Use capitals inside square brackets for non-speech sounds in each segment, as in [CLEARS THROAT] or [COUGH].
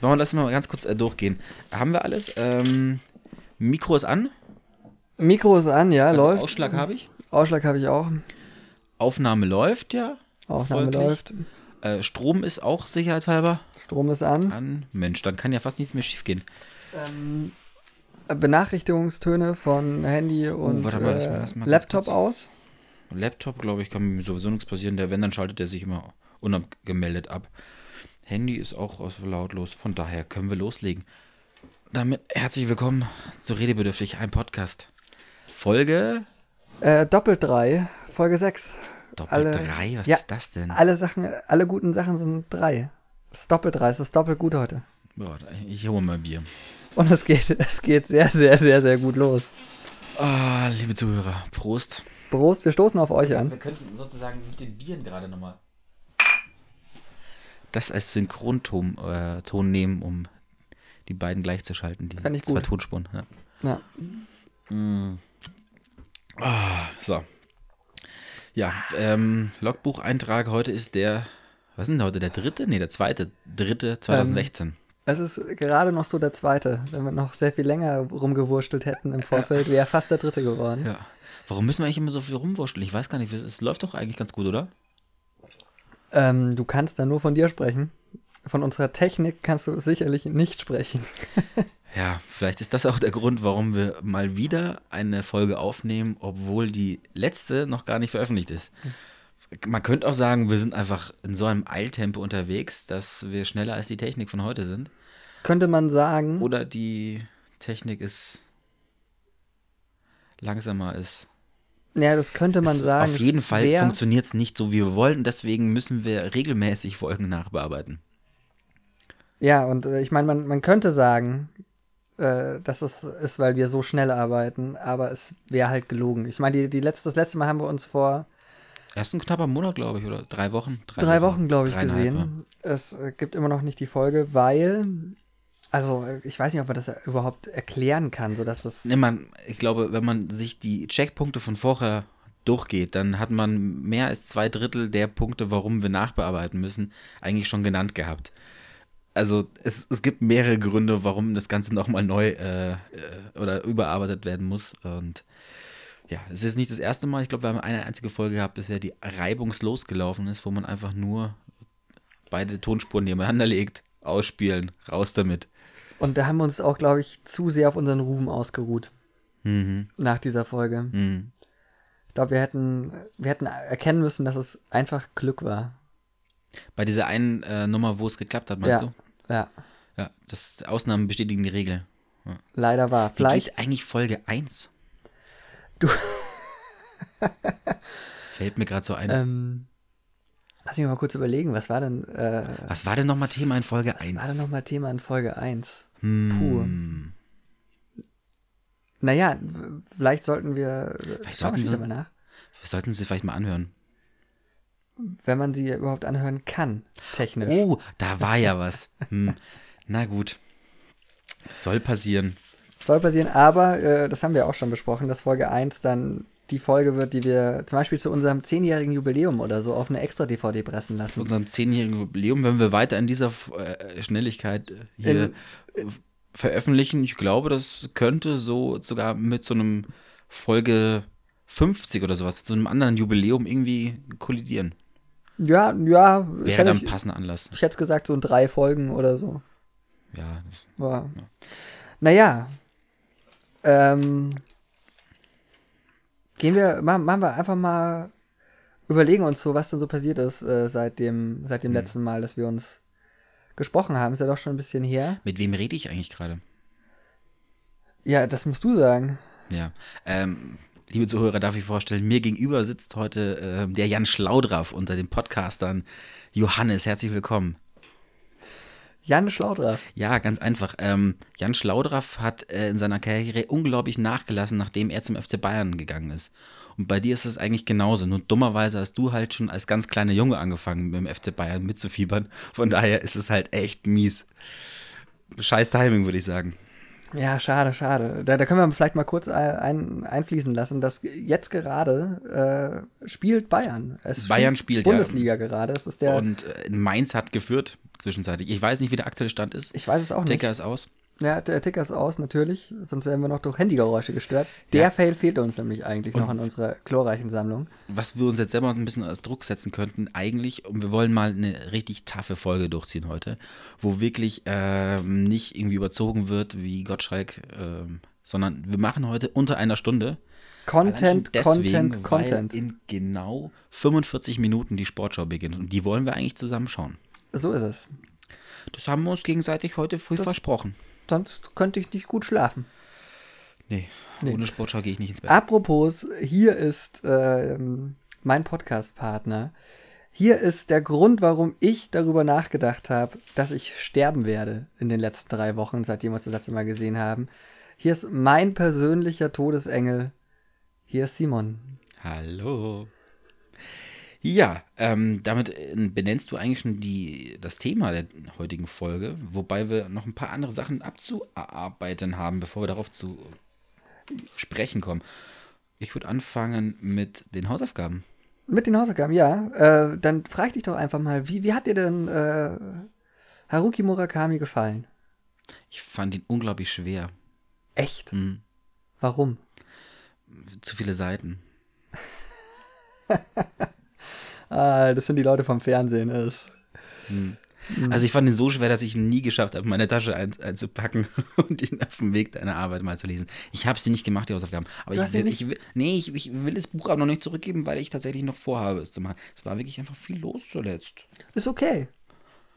Jetzt machen wir das mal ganz kurz äh, durchgehen. Haben wir alles? Ähm, Mikro ist an. Mikro ist an, ja, Also läuft. Ausschlag habe ich. Ausschlag habe ich auch. Aufnahme läuft, ja. Aufnahme Folglich. läuft. Äh, Strom ist auch sicherheitshalber Strom ist an. an. Mensch, dann kann ja fast nichts mehr schiefgehen. Ähm, Benachrichtigungstöne von Handy und Oh, mal, lass äh, lass mal ganz Laptop aus. Laptop, glaube ich, kann mir sowieso nichts passieren. Der, wenn, dann schaltet er sich immer unabgemeldet ab. Handy ist auch aus lautlos. Von daher können wir loslegen. Damit herzlich willkommen zu Redebedürftig, ein Podcast. Folge Äh, Doppelt 3, Folge 6. Doppel Alle- 3, was ja, ist das denn? Alle Sachen, alle guten Sachen sind 3. Das ist doppelt 3, es ist doppelt gut heute. Boah, ich hole mal Bier. Und es geht, es geht sehr, sehr, sehr, sehr gut los. Ah, liebe Zuhörer, Prost. Prost, wir stoßen auf euch an. Wir könnten sozusagen mit den Bieren gerade nochmal das als Synchronton äh, Ton nehmen, um die beiden gleichzuschalten, die ich zwei gut. Tonspuren. Ja. Ja. Mm. Ah, so. Ja, ähm, Logbucheintrag heute ist der, was ist denn heute, der dritte? Nee, der zweite, dritte 2016. Es ist gerade noch so der zweite. Wenn wir noch sehr viel länger rumgewurstelt hätten im Vorfeld, wäre fast der dritte geworden. ja. Warum müssen wir eigentlich immer so viel rumwurschteln? Ich weiß gar nicht, es läuft doch eigentlich ganz gut, oder? Ähm, du kannst da nur von dir sprechen. Von unserer Technik kannst du sicherlich nicht sprechen. [LAUGHS] Ja, vielleicht ist das auch der Grund, warum wir mal wieder eine Folge aufnehmen, obwohl die letzte noch gar nicht veröffentlicht ist. Man könnte auch sagen, wir sind einfach in so einem Eiltempo unterwegs, dass wir schneller als die Technik von heute sind. Könnte man sagen, Oder die Technik ist langsamer ist. Ja, das könnte man Es- sagen. Auf jeden Fall funktioniert es nicht so, wie wir wollten. Deswegen müssen wir regelmäßig Folgen nachbearbeiten. Ja, und äh, ich meine, man, man könnte sagen, äh, dass es ist, weil wir so schnell arbeiten, aber es wäre halt gelogen. Ich meine, die, die letzte, das letzte Mal haben wir uns vor Erst ein knapper Monat, glaube ich, oder drei Wochen? drei, Wochen, glaube ich, gesehen. Es äh, gibt immer noch nicht die Folge, weil, also ich weiß nicht, ob man das überhaupt erklären kann, sodass das. Nee, man, ich glaube, wenn man sich die Checkpunkte von vorher durchgeht, dann hat man mehr als zwei Drittel der Punkte, warum wir nachbearbeiten müssen, eigentlich schon genannt gehabt. Also es, es gibt mehrere Gründe, warum das Ganze nochmal neu äh, äh, oder überarbeitet werden muss. Und ja, es ist nicht das erste Mal. Ich glaube, wir haben eine einzige Folge gehabt bisher, die reibungslos gelaufen ist, wo man einfach nur beide Tonspuren nebeneinander legt, ausspielen, raus damit. Und da haben wir uns auch, glaube ich, zu sehr auf unseren Ruhm ausgeruht Mhm. nach dieser Folge. Mhm. Ich glaube, wir hätten, wir hätten erkennen müssen, dass es einfach Glück war. Bei dieser einen äh, Nummer, wo es geklappt hat, meinst Ja. du? Ja, Ja, das Ausnahmen bestätigen die Regel. leider war. Wie Vielleicht. geht eigentlich Folge 1? Du- [LAUGHS] Fällt mir gerade so ein. Ähm, lass mich mal kurz überlegen, was war denn, äh, was war denn nochmal Thema in Folge was 1? war denn nochmal Thema in Folge 1? Hm. Naja, vielleicht sollten wir, Vielleicht sollten wir mal nach, sollten sie vielleicht mal anhören. wenn man sie überhaupt anhören kann, technisch. Oh, da war ja [LAUGHS] was. Hm. Na gut. Soll passieren. Soll passieren, aber äh, das haben wir auch schon besprochen, dass Folge 1 dann die Folge wird, die wir zum Beispiel zu unserem zehnjährigen Jubiläum oder so auf eine extra DVD pressen Zu lassen. unserem zehnjährigen Jubiläum, wenn wir weiter in dieser äh, Schnelligkeit äh, hier äh, veröffentlichen, ich glaube, das könnte so sogar mit so einem Folge 50 oder sowas, zu einem anderen Jubiläum irgendwie kollidieren. Ja, ja, Wäre dann ich, passender Anlass. ich hätte gesagt, so in drei Folgen oder so. Ja, das, Aber, Naja, ähm, gehen wir, machen, machen wir einfach mal, überlegen uns so, was denn so passiert ist äh, seit dem, seit dem Hm. letzten Mal, dass wir uns gesprochen haben. Ist ja doch schon ein bisschen her. mit wem rede ich eigentlich gerade? Ja, das musst du sagen. Ja, ähm, liebe Zuhörer, darf ich vorstellen, mir gegenüber sitzt heute ähm, der Jan Schlaudraff unter den Podcastern. Johannes, herzlich willkommen. Jan Schlaudraff. Ja, ganz einfach. Ähm, Jan Schlaudraff hat äh, in seiner Karriere unglaublich nachgelassen, nachdem er zum FC Bayern gegangen ist. Und bei dir ist es eigentlich genauso. Nur dummerweise hast du halt schon als ganz kleiner Junge angefangen, mit dem FC Bayern mitzufiebern. Von daher ist es halt echt mies. Scheiß Timing, würde ich sagen. Ja, schade, schade. Da, da können wir vielleicht mal kurz ein, einfließen lassen, dass jetzt gerade äh, spielt Bayern. Es Bayern spielt, Bundesliga ja. gerade. Es ist der Und äh, Mainz hat geführt zwischenzeitlich. Ich weiß nicht, wie der aktuelle Stand ist. Ich weiß es auch Ticker nicht. Ticker ist aus. Ja, der Ticker ist aus, natürlich. Sonst wären wir noch durch Handygeräusche gestört. Der ja. Fail fehlt uns nämlich eigentlich und noch in unserer chlorreichen Sammlung. Was wir uns jetzt selber ein bisschen als Druck setzen könnten, eigentlich, und wir wollen mal eine richtig taffe Folge durchziehen heute, wo wirklich ähm, nicht irgendwie überzogen wird wie Gottschalk, ähm, sondern wir machen heute unter einer Stunde. Content, deswegen, Content, Content. in genau 45 Minuten die Sportschau beginnt. Und die wollen wir eigentlich zusammen schauen. So ist es. Das haben wir uns gegenseitig heute früh das versprochen sonst könnte ich nicht gut schlafen. Nee, nee. ohne Sportschau gehe ich nicht ins Bett. Apropos, hier ist äh, mein Podcast-Partner. Hier ist der Grund, warum ich darüber nachgedacht habe, dass ich sterben werde in den letzten drei Wochen, seitdem wir uns das letzte Mal gesehen haben. Hier ist mein persönlicher Todesengel. Hier ist Simon. Hallo. Ja, ähm, damit äh, benennst du eigentlich schon die, das Thema der heutigen Folge, wobei wir noch ein paar andere Sachen abzuarbeiten haben, bevor wir darauf zu sprechen kommen. Ich würde anfangen mit den Hausaufgaben. Mit den Hausaufgaben, ja. Äh, dann frage ich dich doch einfach mal, wie, wie hat dir denn äh, Haruki Murakami gefallen? Ich fand ihn unglaublich schwer. Echt? Mhm. Warum? Zu viele Seiten. [LAUGHS] Ah, das sind die Leute vom Fernsehen. Ist. Hm. hm. Also ich fand ihn so schwer, dass ich ihn nie geschafft habe, meine Tasche ein, einzupacken [LAUGHS] und ihn auf dem Weg deiner Arbeit mal zu lesen. Ich habe sie nicht gemacht, die Hausaufgaben. Aber ich will, ich will, nee, ich, ich, will das Buch aber noch nicht zurückgeben, weil ich tatsächlich noch vorhabe, es zu machen. Es war wirklich einfach viel los zuletzt. Ist okay.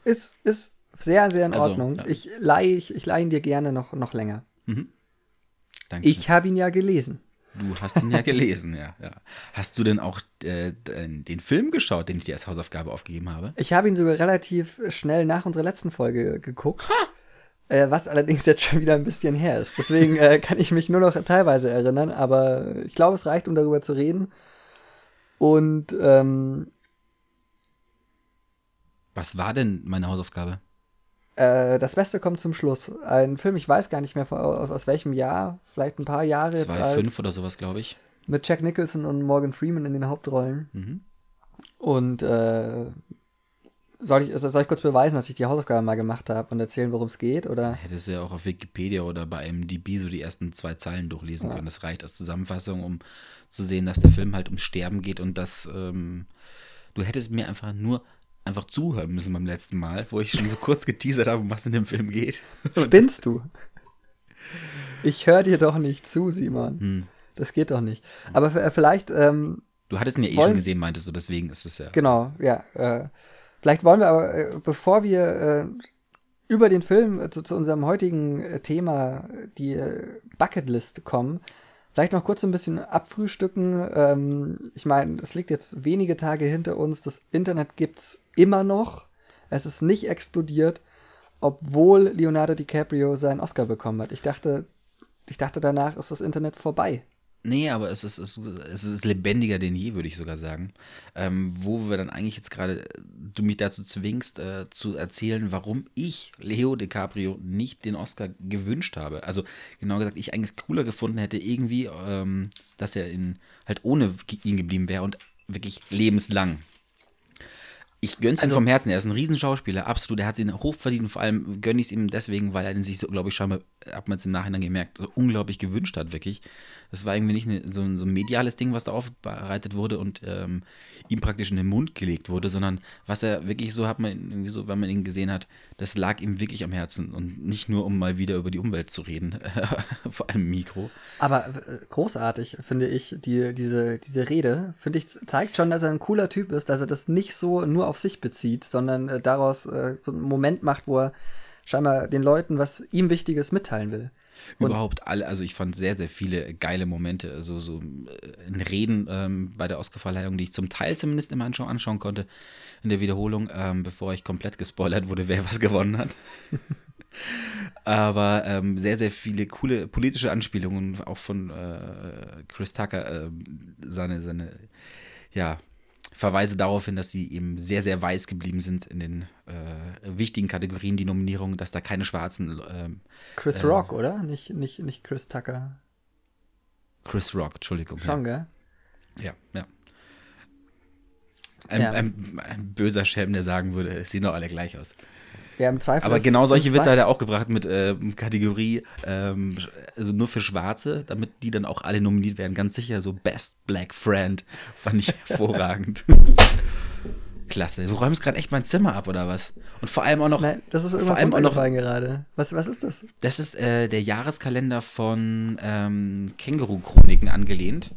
Ist, ist sehr, sehr in also, Ordnung. Ja. Ich leihe ich, ich leih ihn dir gerne noch, noch länger. Mhm. Danke. Ich habe ihn ja gelesen. Du hast ihn ja gelesen, ja, ja. Hast du denn auch äh, den Film geschaut, den ich dir als Hausaufgabe aufgegeben habe? Ich habe ihn sogar relativ schnell nach unserer letzten Folge geguckt. Äh, was allerdings jetzt schon wieder ein bisschen her ist. Deswegen äh, kann ich mich nur noch teilweise erinnern, aber ich glaube, es reicht, um darüber zu reden. Und ähm, was war denn meine Hausaufgabe? Äh, das Beste kommt zum Schluss. Ein Film, ich weiß gar nicht mehr aus, aus welchem Jahr, vielleicht ein paar Jahre jetzt 2005 oder sowas, glaube ich. Mit Jack Nicholson und Morgan Freeman in den Hauptrollen. Mhm. Und äh, soll, ich, soll ich kurz beweisen, dass ich die Hausaufgaben mal gemacht habe und erzählen, worum es geht? Oder? Hättest du ja auch auf Wikipedia oder bei MDB so die ersten zwei Zeilen durchlesen ja. können. Das reicht als Zusammenfassung, um zu sehen, dass der Film halt ums Sterben geht und dass ähm, du hättest mir einfach nur einfach zuhören müssen beim letzten Mal, wo ich schon so kurz geteasert habe, um was in dem Film geht. Spinnst du? [LAUGHS] Ich höre dir doch nicht zu, Simon. Hm. Das geht doch nicht. Aber äh, vielleicht. Ähm, du hattest ihn ja eh wollen, schon gesehen, meintest du, deswegen ist es ja. Genau, ja. Äh, vielleicht wollen wir aber, äh, bevor wir äh, über den Film äh, zu, zu, unserem heutigen äh, Thema, die Bucketlist kommen, Vielleicht noch kurz ein bisschen abfrühstücken. Ähm, ich meine, es liegt jetzt wenige Tage hinter uns. Das Internet gibt's immer noch. Es ist nicht explodiert, obwohl Leonardo DiCaprio seinen Oscar bekommen hat. Ich dachte, ich dachte danach ist das Internet vorbei. Nee, aber es ist, es, es ist lebendiger denn je, würde ich sogar sagen. Ähm, wo wir dann eigentlich jetzt gerade, du mich dazu zwingst, äh, zu erzählen, warum ich Leo DiCaprio nicht den Oscar gewünscht habe. Also genau gesagt, ich eigentlich cooler gefunden hätte, irgendwie, ähm, dass er in, halt ohne ihn geblieben wäre und wirklich lebenslang. Ich gönn's also, ihm vom Herzen. Er ist ein Riesenschauspieler, absolut. Er hat ihn hoch verdient. Vor allem gönne ich es ihm deswegen, weil er den sich so, glaube ich, scheinbar, hat man es im Nachhinein gemerkt, so unglaublich gewünscht hat, wirklich. Das war irgendwie nicht eine, so, ein, so, ein mediales Ding, was da aufbereitet wurde und ähm, ihm praktisch in den Mund gelegt wurde, sondern was er wirklich so hat man irgendwie so, wenn man ihn gesehen hat, das lag ihm wirklich am Herzen und nicht nur, um mal wieder über die Umwelt zu reden, [LAUGHS] vor allem Mikro. Aber äh, großartig, finde ich, die, diese, diese Rede, finde ich, zeigt schon, dass er ein cooler Typ ist, dass er das nicht so nur auf auf sich bezieht, sondern äh, daraus äh, so einen Moment macht, wo er scheinbar den Leuten was ihm Wichtiges mitteilen will. Und Überhaupt alle, also ich fand sehr, sehr viele geile Momente, also so äh, in Reden ähm, bei der Oscarverleihung, die ich zum Teil zumindest immer anschauen, anschauen konnte in der Wiederholung, ähm, bevor ich komplett gespoilert wurde, [LAUGHS] wer was gewonnen hat. [LAUGHS] Aber ähm, sehr, sehr viele coole politische Anspielungen, auch von äh, Chris Tucker, äh, seine, seine, ja, verweise darauf hin, dass sie eben sehr, sehr weiß geblieben sind in den äh, wichtigen Kategorien, die Nominierungen, dass da keine schwarzen. ähm, Chris äh, Rock, oder? Nicht, nicht, nicht Chris Tucker. Chris Rock, Entschuldigung. Schon, gell? Ja, ja. Ein, Ja. ein, ein böser Schelm, der sagen würde, es sehen doch alle gleich aus. Ja, im Zweifel. Aber genau solche Witze hat er auch gebracht mit ähm, Kategorie, ähm, also nur für Schwarze, damit die dann auch alle nominiert werden. Ganz sicher, so Best Black Friend. Fand ich [LAUGHS] hervorragend. Klasse. Du räumst gerade echt mein Zimmer ab, oder was? Und vor allem auch noch, Nein, das ist vor irgendwas allem auch noch, gerade. Was, was ist das? das ist äh, der Jahreskalender von ähm, Känguru-Chroniken angelehnt,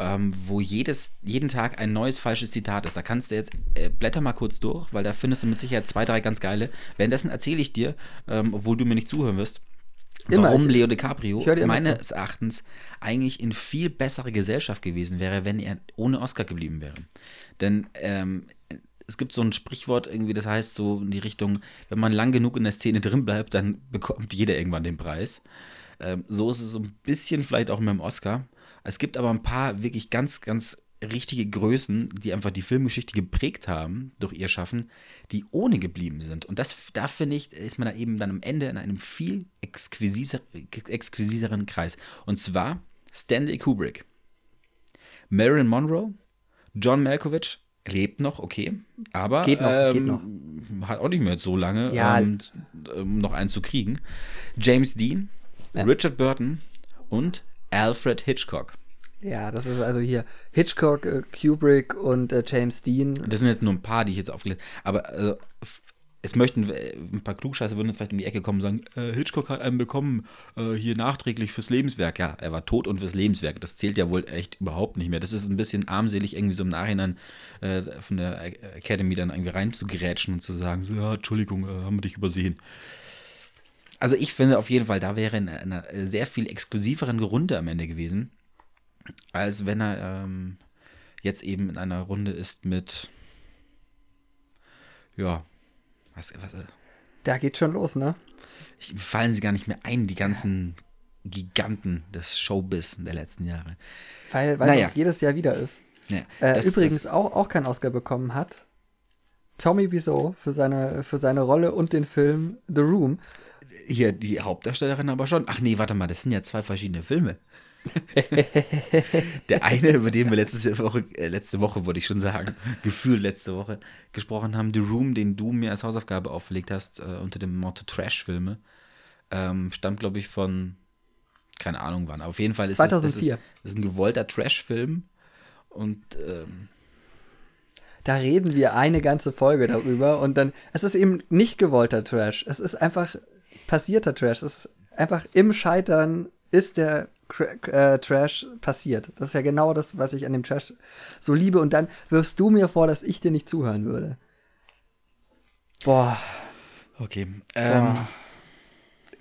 ähm, wo jedes, jeden Tag ein neues falsches Zitat ist. Da kannst du jetzt, äh, blätter mal kurz durch, weil da findest du mit Sicherheit zwei, drei ganz geile. Währenddessen erzähle ich dir, ähm, obwohl du mir nicht zuhören wirst, Immer, warum ich- Leo DiCaprio meines Erachtens eigentlich in viel bessere Gesellschaft gewesen wäre, wenn er ohne Oscar geblieben wäre. Denn ähm, es gibt so ein Sprichwort irgendwie, das heißt so in die Richtung, wenn man lang genug in der Szene drin bleibt, dann [LAUGHS] bekommt jeder irgendwann den Preis. Ähm, so ist es so ein bisschen vielleicht auch mit dem Oscar. Es gibt aber ein paar wirklich ganz, ganz richtige Größen, die einfach die Filmgeschichte geprägt haben durch ihr Schaffen, die ohne geblieben sind. Und das, da finde ich, ist man da eben dann am Ende in einem viel exquisiser, exquisiteren Kreis. Und zwar Stanley Kubrick, Marilyn Monroe, John Malkovich, lebt noch, okay, aber Geht noch, ähm, geht hat auch nicht mehr so lange, Ja. ähm, um noch einen zu kriegen. James Dean, Ja. Richard Burton und Alfred Hitchcock. Ja, das ist also hier Hitchcock, äh, Kubrick und äh, James Dean. Das sind jetzt nur ein paar, die ich jetzt aufgelegt habe. Aber also, es möchten äh, ein paar Klugscheiße würden jetzt vielleicht um die Ecke kommen und sagen, äh, Hitchcock hat einen bekommen, äh, hier nachträglich fürs Lebenswerk. Ja, er war tot und fürs Lebenswerk. Das zählt ja wohl echt überhaupt nicht mehr. Das ist ein bisschen armselig, irgendwie so im Nachhinein äh, von der Academy dann irgendwie reinzugrätschen und zu sagen, so, ja, Entschuldigung, haben wir dich übersehen. Also ich finde auf jeden Fall, da wäre eine, eine sehr viel exklusiveren Runde am Ende gewesen, als wenn er ähm, jetzt eben in einer Runde ist mit, ja, was, was äh, Da geht schon los, ne? ich, fallen sie gar nicht mehr ein, die ganzen Giganten des Showbiz der letzten Jahre. Weil weil Naja. es auch jedes Jahr wieder ist. Ja, Äh, das- übrigens das, auch, auch keinen Oscar bekommen hat. Tommy Wiseau für seine, für seine Rolle und den Film The Room. hier die Hauptdarstellerin aber schon. Ach nee, warte mal, das sind ja zwei verschiedene Filme. [LAUGHS] Der eine, über den wir letzte Woche, äh, letzte Woche wollte ich schon sagen, [LAUGHS] gefühlt letzte Woche gesprochen haben, The Room, den du mir als Hausaufgabe auferlegt hast, äh, unter dem Motto Trash-Filme, ähm, stammt, glaube ich, von, keine Ahnung wann. Auf jeden Fall ist es das 2004. ist, das ist ein gewollter Trash-Film und ähm, Da reden wir eine ganze Folge darüber und dann, es ist eben nicht gewollter Trash. Es ist einfach passierter Trash. Es ist einfach im Scheitern ist der äh, Trash passiert. Das ist ja genau das, was ich an dem Trash so liebe. Und dann wirfst du mir vor, dass ich dir nicht zuhören würde. Boah, okay. Ähm, boah.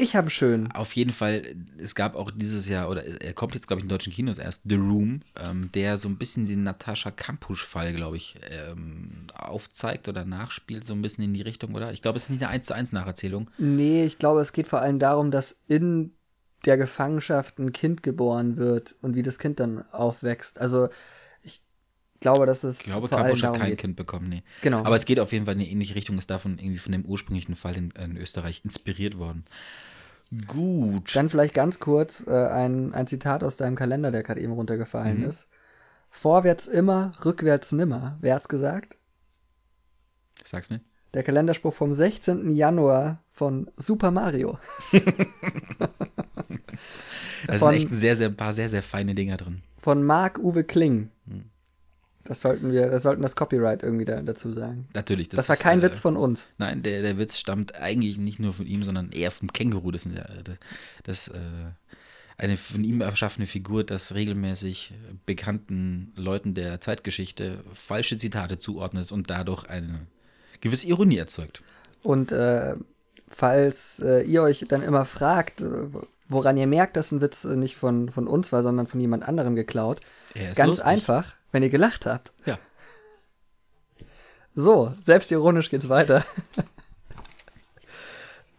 Ich habe schön. Auf jeden Fall, es gab auch dieses Jahr, oder er kommt jetzt, glaube ich, in deutschen Kinos erst, The Room, ähm, der so ein bisschen den Natascha Kampusch-Fall, glaube ich, ähm, aufzeigt oder nachspielt, so ein bisschen in die Richtung, oder? Ich glaube, es ist nicht eine 1 zu 1 Nacherzählung. Nee, ich glaube, es geht vor allem darum, dass in der Gefangenschaft ein Kind geboren wird und wie das Kind dann aufwächst. Also ich glaube, dass es Ich glaube, Kampusch hat kein geht. Kind bekommen, nee. Genau. Aber es geht auf jeden Fall in eine ähnliche Richtung, ist davon irgendwie von dem ursprünglichen Fall in, in Österreich inspiriert worden. Gut. Dann vielleicht ganz kurz äh, ein, ein Zitat aus deinem Kalender, der gerade eben runtergefallen Mhm. ist. Vorwärts immer, rückwärts nimmer. Wer hat's gesagt? Sag's mir. Der Kalenderspruch vom 16. Januar von Super Mario. [LAUGHS] Da sind echt ein sehr, sehr, ein paar sehr, sehr feine Dinger drin. Von Marc-Uwe Kling. Hm. Das sollten wir, das sollten das Copyright irgendwie da, dazu sagen. Natürlich. Das, war ist, kein äh, Witz von uns. Nein, der, der Witz stammt eigentlich nicht nur von ihm, sondern eher vom Känguru. Das, ja, äh, das äh, eine von ihm erschaffene Figur, das regelmäßig bekannten Leuten der Zeitgeschichte falsche Zitate zuordnet und dadurch eine gewisse Ironie erzeugt. Und äh, falls äh, ihr euch dann immer fragt, äh, woran ihr merkt, dass ein Witz nicht von, von uns war, sondern von jemand anderem geklaut, ist ganz lustig. einfach, wenn ihr gelacht habt. Ja. So, selbstironisch geht's weiter. [LAUGHS]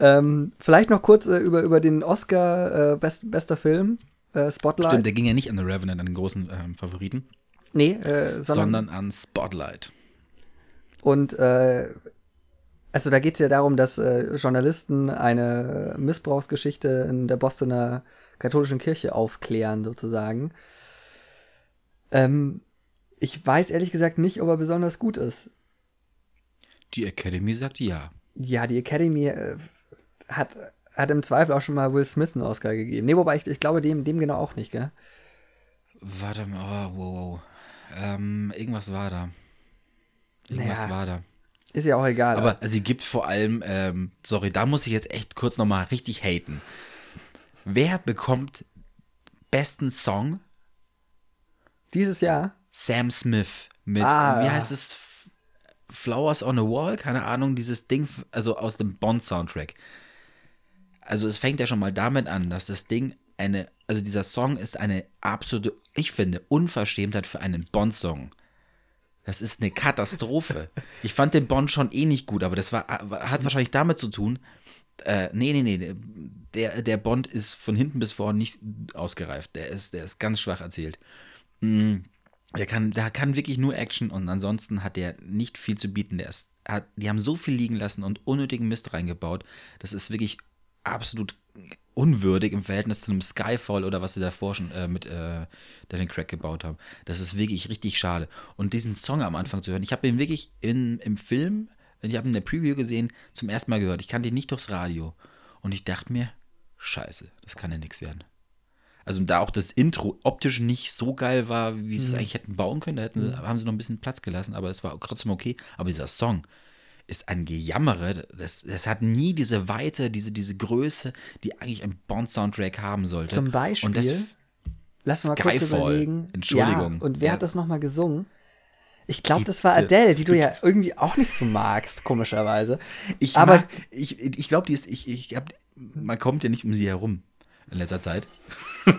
ähm, vielleicht noch kurz äh, über, über den Oscar äh, best, bester Film, äh, Spotlight. Stimmt, der ging ja nicht an The Revenant, an den großen ähm, Favoriten. Nee, äh, sondern, sondern an Spotlight. Und äh, also da geht es ja darum, dass äh, Journalisten eine Missbrauchsgeschichte in der Bostoner katholischen Kirche aufklären, sozusagen. Ähm, ich weiß ehrlich gesagt nicht, ob er besonders gut ist. Die Academy sagt ja. Ja, die Academy äh, hat, hat im Zweifel auch schon mal Will Smith einen Oscar gegeben. Nee, wobei ich, ich glaube dem, dem genau auch nicht, gell? Warte mal, oh, wow, wow. Ähm, irgendwas war da. Irgendwas Naja. war da. Ist ja auch egal. Aber sie gibt vor allem, ähm, sorry, da muss ich jetzt echt kurz nochmal richtig haten. Wer bekommt besten Song? dieses Jahr, Sam Smith mit, Ah. wie heißt es? Flowers on a Wall? Keine Ahnung, dieses Ding, also aus dem Bond-Soundtrack. Also es fängt ja schon mal damit an, dass das Ding eine, also dieser Song ist eine absolute, ich finde, Unverschämtheit für einen Bond-Song. Das ist eine Katastrophe. [LAUGHS] Ich fand den Bond schon eh nicht gut, aber das war, hat wahrscheinlich damit zu tun, äh, nee, nee, nee, der, der Bond ist von hinten bis vorne nicht ausgereift. Der ist, der ist ganz schwach erzählt. Mm, Der kann, der kann wirklich nur Action und ansonsten hat der nicht viel zu bieten. Der ist, hat, die haben so viel liegen lassen und unnötigen Mist reingebaut. Das ist wirklich absolut unwürdig im Verhältnis zu einem Skyfall oder was sie davor schon äh, mit äh, Daniel Craig gebaut haben. Das ist wirklich richtig schade. Und diesen Song am Anfang zu hören, ich habe ihn wirklich in, im Film, ich habe ihn in der Preview gesehen, zum ersten Mal gehört. Ich kannte ihn nicht durchs Radio. Und ich dachte mir, scheiße, das kann ja nichts werden. Also da auch das Intro optisch nicht so geil war, wie sie es Mhm. eigentlich hätten bauen können. Da hätten sie, Mhm. haben sie noch ein bisschen Platz gelassen, aber es war trotzdem okay. Aber dieser Song ist ein Gejammere. Das, das hat nie diese Weite, diese, diese Größe, die eigentlich ein Bond-Soundtrack haben sollte. zum Beispiel, Und das lass mal kurz Skyfall. überlegen. Entschuldigung. Ja, und wer Ja. hat das nochmal gesungen? Ich glaube, das war Adele, die du ja irgendwie auch nicht so magst, komischerweise. Ich Aber- mag, ich, ich glaube, die ist, ich, ich hab, man kommt ja nicht um sie herum in letzter Zeit. [LAUGHS]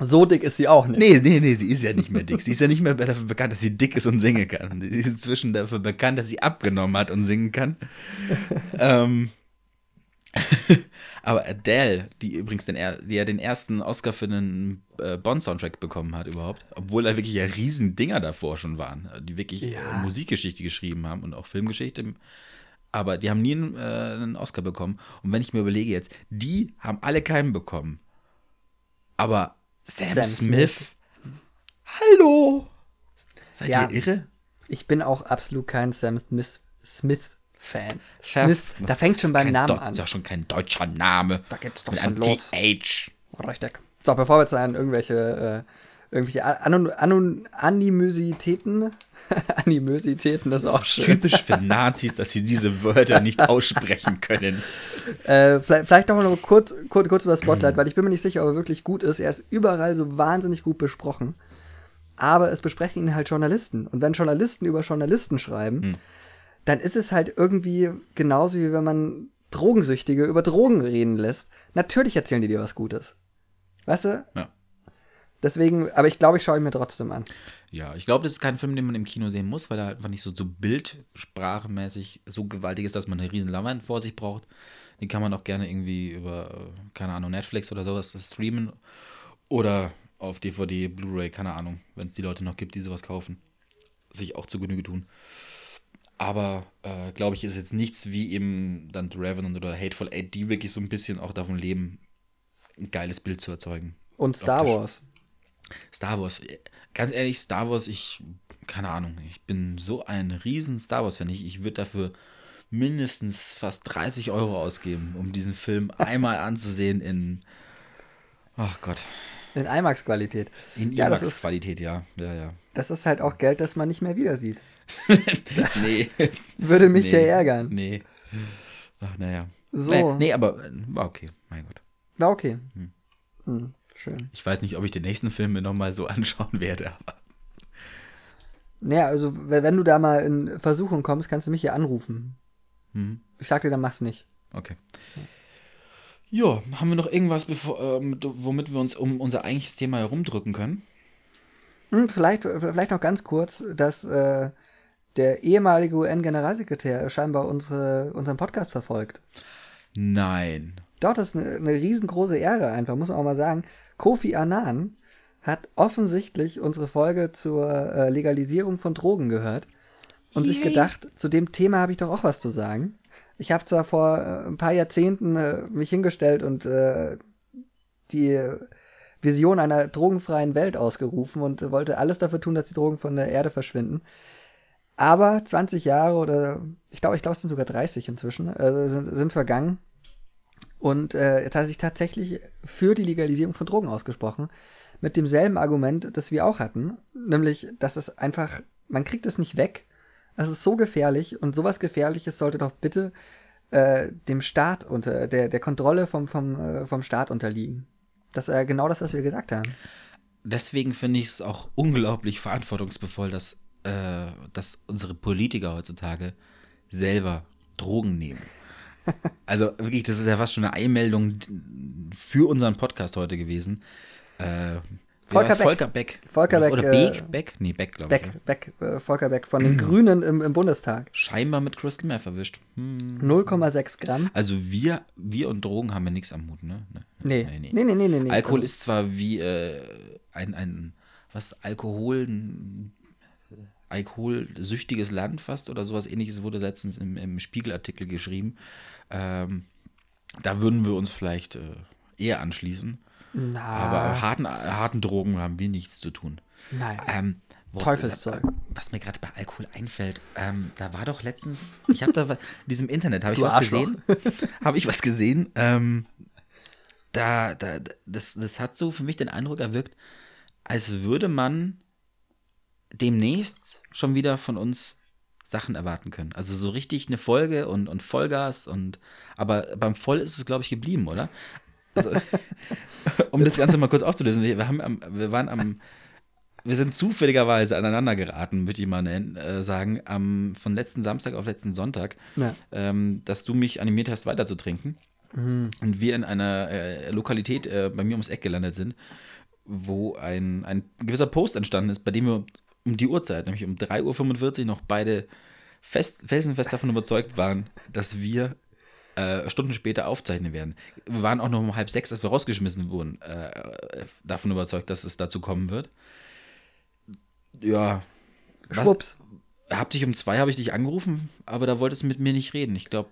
So dick ist sie auch nicht. Nee, nee, nee, sie ist ja nicht mehr dick. Sie ist ja nicht mehr dafür bekannt, dass sie dick ist und singen kann. Sie ist inzwischen dafür bekannt, dass sie abgenommen hat und singen kann. [LAUGHS] ähm, [LAUGHS] aber Adele, die übrigens den, er- die ja den ersten Oscar für einen äh, Bond-Soundtrack bekommen hat überhaupt, obwohl da wirklich ja riesen Dinger davor schon waren, die wirklich Ja. Musikgeschichte geschrieben haben und auch Filmgeschichte. Aber die haben nie einen, äh, einen Oscar bekommen. Und wenn ich mir überlege jetzt, die haben alle keinen bekommen. Aber Sam, Sam Smith, Smith. hallo! Seid Ja. ihr irre? Ich bin auch absolut kein Sam Smith, Smith-Fan. Chef. Smith, da fängt schon beim Namen Deu- an. Ist ja schon kein deutscher Name. Da geht's doch Mit schon einem los. TH. Richtig. So, bevor wir zu einem irgendwelche, äh, irgendwelche Anon Anon Animositäten, [LAUGHS] Animositäten, das ist auch Das ist schön. typisch für [LAUGHS] Nazis, dass sie diese Wörter nicht aussprechen können. Äh, vielleicht, vielleicht noch mal kurz, kurz, kurz über Mhm. Spotlight, weil ich bin mir nicht sicher, ob er wirklich gut ist. Er ist überall so wahnsinnig gut besprochen. Aber es besprechen ihn halt Journalisten. Und wenn Journalisten über Journalisten schreiben, Hm. dann ist es halt irgendwie genauso wie wenn man Drogensüchtige über Drogen reden lässt. Natürlich erzählen die dir was Gutes. Weißt du? Ja. Deswegen, aber ich glaube, ich schaue ihn mir trotzdem an. Ja, ich glaube, das ist kein Film, den man im Kino sehen muss, weil er einfach nicht so, so bildsprachmäßig so gewaltig ist, dass man eine riesen Leinwand vor sich braucht. Den kann man auch gerne irgendwie über, keine Ahnung, Netflix oder sowas streamen. Oder auf DVD, Blu-ray, keine Ahnung, wenn es die Leute noch gibt, die sowas kaufen. Sich auch zu Genüge tun. Aber, äh, glaube ich, ist jetzt nichts wie eben dann The Revenant oder Hateful Eight, die wirklich so ein bisschen auch davon leben, ein geiles Bild zu erzeugen. Und Star Optisch. Wars. Star Wars, ganz ehrlich, Star Wars, ich, keine Ahnung, ich bin so ein riesen Star Wars-Fan. Ich, ich würde dafür mindestens fast 30 Euro ausgeben, um diesen Film [LAUGHS] einmal anzusehen in, ach Gott, In IMAX-Qualität. in Ja, IMAX-Qualität, ja, ja, ja. Das ist halt auch Geld, das man nicht mehr wieder sieht. [LAUGHS] nee, [LAUGHS] Würde mich nee, ja ärgern. Nee. Ach, naja. So. Nee, nee, aber äh, war okay, mein Gott. War okay. Hm. Hm, schön. Ich weiß nicht, ob ich den nächsten Film mir nochmal so [LAUGHS] anschauen werde, aber Naja, also wenn du da mal in Versuchung kommst, kannst du mich hier anrufen. hm, Ich sag dir, dann mach's nicht. okay. Ja, haben wir noch irgendwas, bevor, ähm, womit wir uns um unser eigentliches Thema herumdrücken können? Hm, vielleicht, vielleicht noch ganz kurz, dass äh, der ehemalige UN-Generalsekretär scheinbar unsere, unseren Podcast verfolgt. Nein. Doch, das ist eine, eine riesengroße Ehre einfach, muss man auch mal sagen. Kofi Annan hat offensichtlich unsere Folge zur äh, Legalisierung von Drogen gehört und Yay. sich gedacht, zu dem Thema habe ich doch auch was zu sagen. Ich habe zwar vor äh, ein paar Jahrzehnten äh, mich hingestellt und äh, die Vision einer drogenfreien Welt ausgerufen und wollte alles dafür tun, dass die Drogen von der Erde verschwinden. Aber 20 Jahre oder ich glaube, ich glaube, es sind sogar 30 inzwischen, äh, sind, sind vergangen. Und äh, jetzt hat er sich tatsächlich für die Legalisierung von Drogen ausgesprochen. Mit demselben Argument, das wir auch hatten. Nämlich, dass es einfach, man kriegt es nicht weg. Es ist so gefährlich und sowas Gefährliches sollte doch bitte äh, dem Staat unter, der, der Kontrolle vom, vom, äh, vom Staat unterliegen. Das ist äh, genau das, was wir gesagt haben. Deswegen finde ich es auch unglaublich verantwortungsbevoll, dass, äh, dass unsere Politiker heutzutage selber Drogen nehmen. Also wirklich, das ist ja fast schon eine Einmeldung für unseren Podcast heute gewesen. Äh, Volker Beck. Volker Beck. Volker Beck. Oder Beck? Äh, Beck? Nee, Beck, glaube ich. Beck, Beck äh, Volker Beck von den Grünen im, im, Bundestag. Scheinbar mit Crystal Meth erwischt. Hm. 0,6 Gramm. Also wir, wir und Drogen haben ja nichts am Hut, ne? Nee. Nee, nee, nee. nee, nee, nee. Alkohol also. ist zwar wie äh, ein, ein, was, Alkohol, ein, alkoholsüchtiges Land fast oder sowas ähnliches wurde letztens im, im Spiegelartikel geschrieben. Ähm, da würden wir uns vielleicht äh, eher anschließen. Na. Aber harten, harten Drogen haben wir nichts zu tun. Nein. Ähm, Teufelszeug. Was mir gerade bei Alkohol einfällt, ähm, da war doch letztens, ich habe da in diesem Internet, habe ich was Arschloch. gesehen, habe ich was gesehen, da, da, das, das hat so für mich den Eindruck erwirkt, als würde man demnächst schon wieder von uns Sachen erwarten können. Also so richtig eine Folge und, und Vollgas und aber beim Voll ist es, glaube ich, geblieben, oder? Also, [LAUGHS] um das Ganze mal kurz aufzulösen, wir, haben am, wir waren am, wir sind zufälligerweise aneinander geraten, würde ich mal nennen, äh, sagen, am, von letzten Samstag auf letzten Sonntag, ja. ähm, dass du mich animiert hast, weiter zu trinken. Mhm. Und wir in einer äh, Lokalität äh, bei mir ums Eck gelandet sind, wo ein, ein gewisser Post entstanden ist, bei dem wir um die Uhrzeit, nämlich um 3.45 Uhr, noch beide fest, felsenfest davon überzeugt waren, dass wir äh, Stunden später aufzeichnen werden. Wir waren auch noch um halb sechs, als wir rausgeschmissen wurden, äh, davon überzeugt, dass es dazu kommen wird. Ja. Schwupps. Was, hab dich um zwei habe ich dich angerufen, aber da wolltest du mit mir nicht reden. Ich glaube,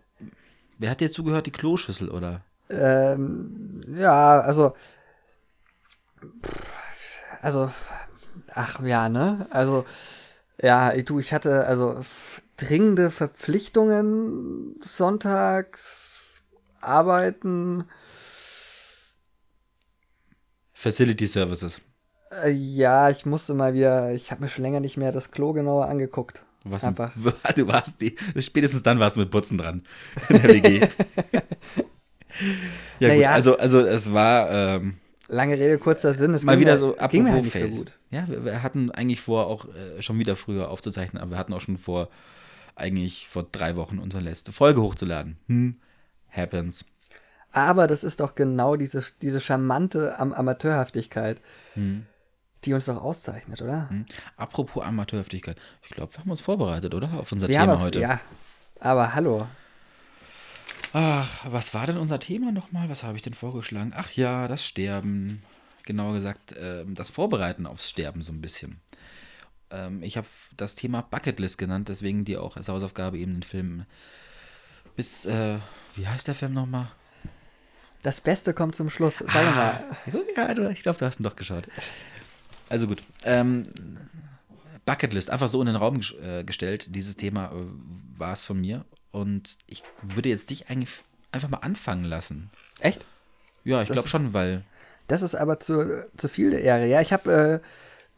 wer hat dir zugehört? Die Kloschüssel, oder? Ähm, ja, also. Also. Ach ja, ne? Also. Ja, du, ich hatte also dringende Verpflichtungen sonntags, arbeiten. Facility Services. Äh, ja, ich musste mal wieder, ich habe mir schon länger nicht mehr das Klo genauer angeguckt. Was Einfach. [LAUGHS] Du warst die, spätestens dann warst du mit Putzen dran in der WG. [LAUGHS] ja, naja, gut, also, also es war. Ähm, lange Rede, kurzer Sinn. Es mal wieder so ging mir halt nicht so gut. Ja, wir, wir, hatten eigentlich vor, auch äh, schon wieder früher aufzuzeichnen, aber wir hatten auch schon vor, eigentlich vor drei Wochen unsere letzte Folge hochzuladen. Hm, happens. Aber das ist doch genau diese, diese charmante Am Amateurhaftigkeit, hm. die uns doch auszeichnet, oder? Hm. Apropos Amateurhaftigkeit. Ich glaube, wir haben uns vorbereitet, oder? Auf unser wir Thema heute. Ja, aber hallo. Ach, was war denn unser Thema nochmal? Was habe ich denn vorgeschlagen? Ach ja, das Sterben. Genauer gesagt, äh, das Vorbereiten aufs Sterben so ein bisschen. Ähm, ich habe das Thema Bucketlist genannt, deswegen dir auch als Hausaufgabe eben den Film bis, äh, wie heißt der Film nochmal? Das Beste kommt zum Schluss. Sag ah, mal. Ja, du, ich glaube, du hast ihn doch geschaut. Also gut. Ähm, Bucketlist, einfach so in den Raum äh, gestellt. Dieses Thema äh, war es von mir. Und ich würde jetzt dich eigentlich einfach mal anfangen lassen. Echt? Ja, ich glaube schon, weil. Das ist aber zu, zu viel der Ehre. Ja, ich habe äh,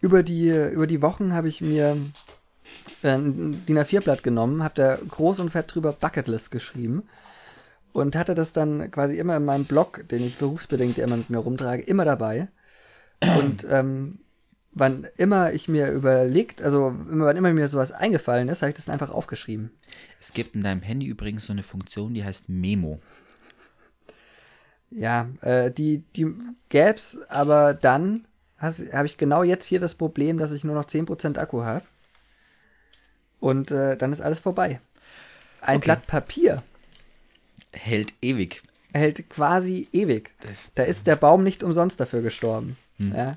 über die, über die Wochen habe ich mir äh, ein DIN A4-Blatt genommen, habe da groß und fett drüber Bucketlist geschrieben und hatte das dann quasi immer in meinem Blog, den ich berufsbedingt immer mit mir rumtrage, immer dabei. Und ähm, wann immer ich mir überlegt, also wann immer mir sowas eingefallen ist, habe ich das einfach aufgeschrieben. Es gibt in deinem Handy übrigens so eine Funktion, die heißt Memo. Ja, äh, die, die gäb's aber dann, habe ich genau jetzt hier das Problem, dass ich nur noch 10% Akku habe. Und äh, dann ist alles vorbei. Ein okay. Blatt Papier hält ewig. Hält quasi ewig. Das, da ist der Baum nicht umsonst dafür gestorben. Hm. Ja.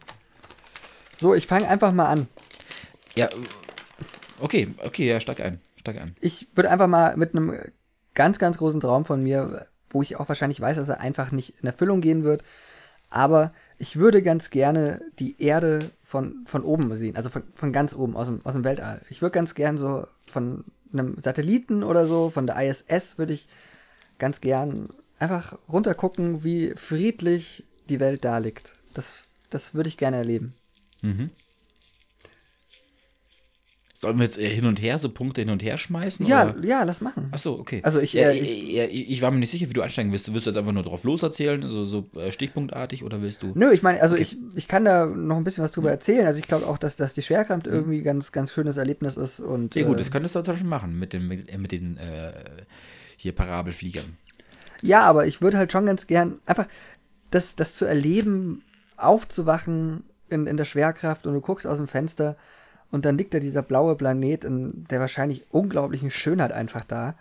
So, ich fange einfach mal an. Ja, okay, okay, ja, steig ein, steig ein. Ich würde einfach mal mit einem ganz, ganz großen Traum von mir, wo ich auch wahrscheinlich weiß, dass er einfach nicht in Erfüllung gehen wird, aber ich würde ganz gerne die Erde von, von oben sehen, also von, von ganz oben, aus dem, aus dem Weltall. Ich würde ganz gern so von einem Satelliten oder so, von der ISS würde ich ganz gern einfach runtergucken, wie friedlich die Welt da liegt. Das, das würde ich gerne erleben. Mhm. Sollen wir jetzt hin und her so Punkte hin und her schmeißen? Ja, oder? ja, lass machen. Ach so, okay. Also ich, ja, äh, ich, ja, ich, war mir nicht sicher, wie du einsteigen willst. Willst du jetzt einfach nur drauf loserzählen, so, so äh, stichpunktartig, oder willst du? Nö, ich meine, also Okay. ich, ich kann da noch ein bisschen was drüber Mhm. erzählen. Also ich glaube auch, dass, dass die Schwerkraft irgendwie ganz, ganz schönes Erlebnis ist und Ja gut, äh, das könntest du Beispiel machen mit, dem, mit, äh, mit den äh, hier Parabelfliegern. Ja, aber ich würde halt schon ganz gern einfach das, das zu erleben, aufzuwachen in, in der Schwerkraft und du guckst aus dem Fenster und dann liegt da dieser blaue Planet in der wahrscheinlich unglaublichen Schönheit einfach da.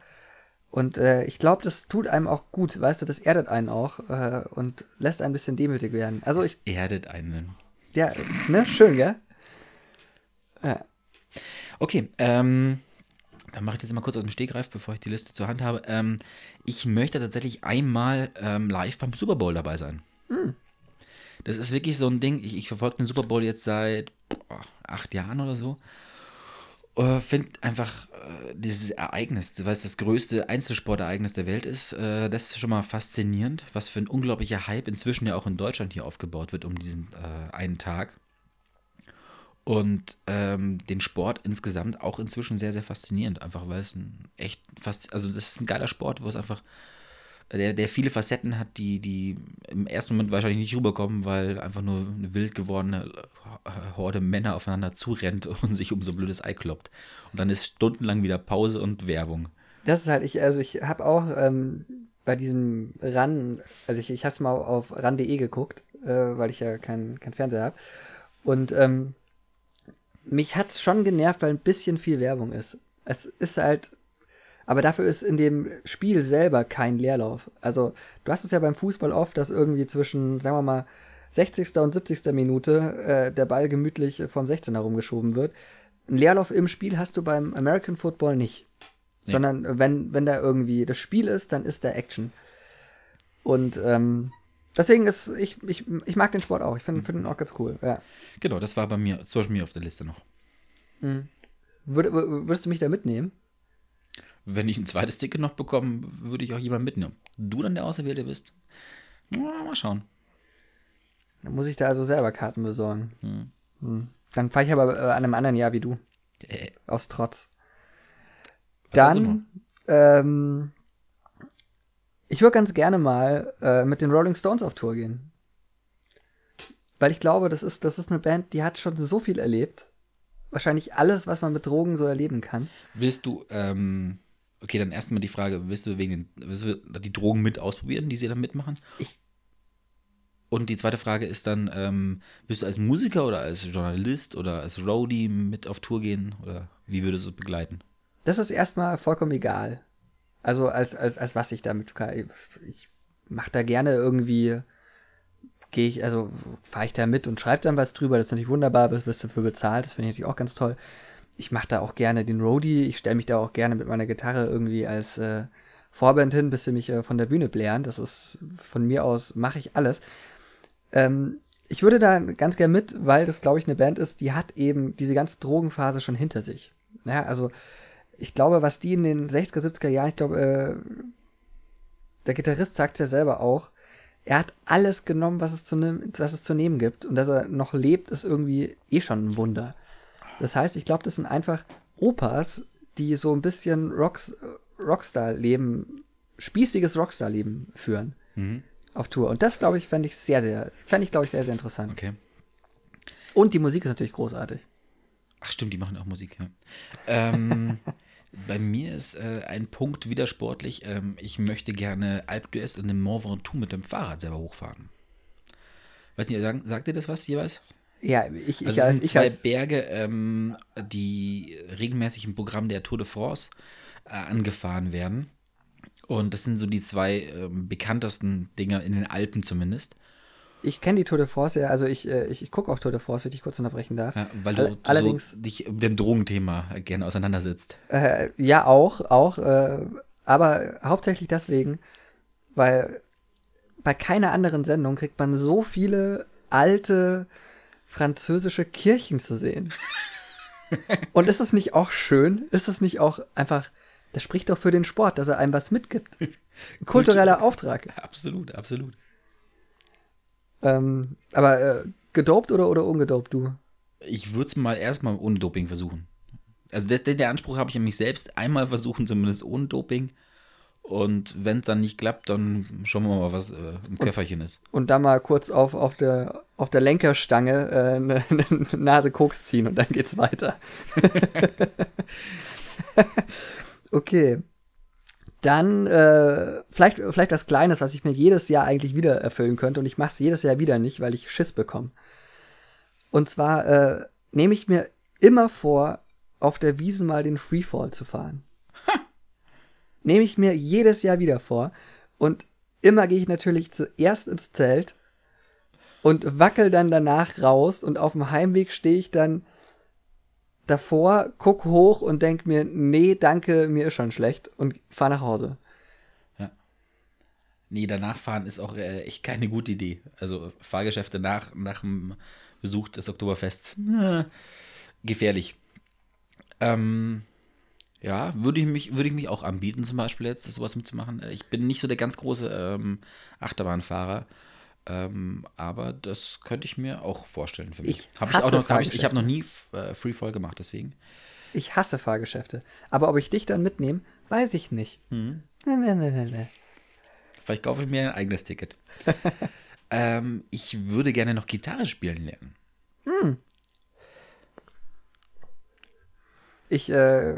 Und äh, ich glaube, das tut einem auch gut, weißt du, das erdet einen auch äh, und lässt ein bisschen demütig werden. Also ich, Es erdet einen. ja, ne, schön, gell? Ja. Okay, ähm, dann mache ich das mal kurz aus dem Stegreif, bevor ich die Liste zur Hand habe. Ähm, ich möchte tatsächlich einmal ähm, live beim Super Bowl dabei sein. Hm. Das ist wirklich so ein Ding. Ich, ich verfolge den Super Bowl jetzt seit boah, acht Jahren oder so. Äh, Finde einfach äh, dieses Ereignis, weil es das größte Einzelsportereignis der Welt ist, äh, das ist schon mal faszinierend, was für ein unglaublicher Hype inzwischen ja auch in Deutschland hier aufgebaut wird um diesen äh, einen Tag. Und ähm, den Sport insgesamt auch inzwischen sehr, sehr faszinierend, einfach weil es ein echt also das ist ein geiler Sport, wo es einfach der, der viele Facetten hat, die, die im ersten Moment wahrscheinlich nicht rüberkommen, weil einfach nur eine wild gewordene Horde Männer aufeinander zurennt [LAUGHS] und sich um so ein blödes Ei kloppt. Und dann ist stundenlang wieder Pause und Werbung. Das ist halt, ich, also ich habe auch ähm, bei diesem RAN, also ich, ich habe es mal auf ran.de geguckt, äh, weil ich ja keinen kein Fernseher habe. Und ähm, mich hat's schon genervt, weil ein bisschen viel Werbung ist. Es ist halt, aber dafür ist in dem Spiel selber kein Leerlauf. Also du hast es ja beim Fußball oft, dass irgendwie zwischen, sagen wir mal, 60. und 70. Minute äh, der Ball gemütlich vom 16 herumgeschoben wird. Einen Leerlauf im Spiel hast du beim American Football nicht. Nee. Sondern wenn, wenn da irgendwie das Spiel ist, dann ist da Action. Und ähm, deswegen ist, ich, ich, ich mag den Sport auch. Ich finde find ihn auch ganz cool. Ja. Genau, das war bei mir, zum Beispiel mir auf der Liste noch. Mhm. Würde, wür- würdest du mich da mitnehmen? Wenn ich ein zweites Ticket noch bekomme, würde ich auch jemanden mitnehmen. Du dann der Auserwählte bist? Ja, mal schauen. Dann muss ich da also selber Karten besorgen. Hm. Hm. Dann fahre ich aber äh, an einem anderen Jahr wie du. Äh, Aus Trotz. was? Dann, ähm, ich würde ganz gerne mal äh, mit den Rolling Stones auf Tour gehen. Weil ich glaube, das ist, das ist eine Band, die hat schon so viel erlebt. Wahrscheinlich alles, was man mit Drogen so erleben kann. Willst du, ähm, okay, dann erstmal die Frage, willst du wegen den, willst du die Drogen mit ausprobieren, die sie dann mitmachen? Ich- Und die zweite Frage ist dann, ähm, willst du als Musiker oder als Journalist oder als Roadie mit auf Tour gehen? Oder wie würdest du es begleiten? Das ist erstmal vollkommen egal. Also als, als, als was ich damit kann. Ich mache da gerne irgendwie, gehe ich, also fahre ich da mit und schreibe dann was drüber. Das ist natürlich wunderbar, wirst du dafür bezahlt. Das finde ich natürlich auch ganz toll. Ich mache da auch gerne den Roadie. Ich stelle mich da auch gerne mit meiner Gitarre irgendwie als äh, Vorband hin, bis sie mich äh, von der Bühne blären. Das ist von mir aus, mache ich alles. Ähm, ich würde da ganz gern mit, weil das, glaube ich, eine Band ist, die hat eben diese ganze Drogenphase schon hinter sich. Ja, also ich glaube, was die in den 60er, 70er Jahren, ich glaube, äh, der Gitarrist sagt ja selber auch, er hat alles genommen, was es, zu ne was es zu nehmen gibt. Und dass er noch lebt, ist irgendwie eh schon ein Wunder. Das heißt, ich glaube, das sind einfach Opas, die so ein bisschen Rocks, Rockstar-Leben, spießiges Rockstar-Leben führen Mhm. auf Tour. Und das, glaube ich, fände ich sehr, sehr, fände ich, glaube ich, sehr, sehr interessant. Okay. Und die Musik ist natürlich großartig. Ach stimmt, die machen auch Musik, ja. Ähm, [LAUGHS] bei mir ist äh, ein Punkt wieder sportlich. Ähm, ich möchte gerne Alpe d'Huez in den Mont Ventoux mit dem Fahrrad selber hochfahren. Weiß nicht, sagen, sagt ihr das was jeweils? Ja, ich, ich Also als, sind ich zwei als, Berge, ähm, die regelmäßig im Programm der Tour de France äh, angefahren werden. Und das sind so die zwei ähm, bekanntesten Dinger in den Alpen zumindest. ich kenne die Tour de France ja, also ich, äh, ich, ich gucke auch Tour de France, wenn ich kurz unterbrechen darf. Ja, weil du, allerdings, so dich mit dem Drogenthema gerne auseinandersetzt. Äh, ja, auch, auch, äh, aber hauptsächlich deswegen, weil bei keiner anderen Sendung kriegt man so viele alte französische Kirchen zu sehen. Und ist es nicht auch schön? Ist es nicht auch einfach, das spricht doch für den Sport, dass er einem was mitgibt. Kultureller Auftrag. Absolut, absolut. Ähm, aber äh, gedopt oder, oder ungedopt, du? Ich würde es mal erstmal ohne Doping versuchen. Also der, der Anspruch habe ich an mich selbst, einmal versuchen, zumindest ohne Doping. Und wenn es dann nicht klappt, dann schauen wir mal, was äh, im Köfferchen ist. Und dann mal kurz auf, auf, der, auf der Lenkerstange äh, eine, eine Nase Koks ziehen und dann geht's weiter. [LAUGHS] okay. Dann äh, vielleicht, vielleicht was Kleines, was ich mir jedes Jahr eigentlich wieder erfüllen könnte. Und ich mache es jedes Jahr wieder nicht, weil ich Schiss bekomme. Und zwar äh, nehme ich mir immer vor, auf der Wiesen mal den Freefall zu fahren. Nehme ich mir jedes Jahr wieder vor. Und immer gehe ich natürlich zuerst ins Zelt und wackel dann danach raus. Und auf dem Heimweg stehe ich dann davor, guck hoch und denk mir, nee, danke, mir ist schon schlecht und fahr nach Hause. Ja. Nee, danach fahren ist auch äh, echt keine gute Idee. Also Fahrgeschäfte nach, nach dem Besuch des Oktoberfests, äh, gefährlich. Ähm, ja, würde ich mich, würde ich mich auch anbieten, zum Beispiel jetzt sowas mitzumachen. Äh, ich bin nicht so der ganz große ähm, Achterbahnfahrer. Ähm, aber das könnte ich mir auch vorstellen für mich. Ich Hab ich, auch noch, hab ich, ich habe noch nie äh, Freefall gemacht, deswegen. Ich hasse Fahrgeschäfte. Aber ob ich dich dann mitnehme, weiß ich nicht. Hm. Nee, nee, nee. Vielleicht kaufe ich mir ein eigenes Ticket. [LAUGHS] ähm, ich würde gerne noch Gitarre spielen lernen. Hm. Ich, äh,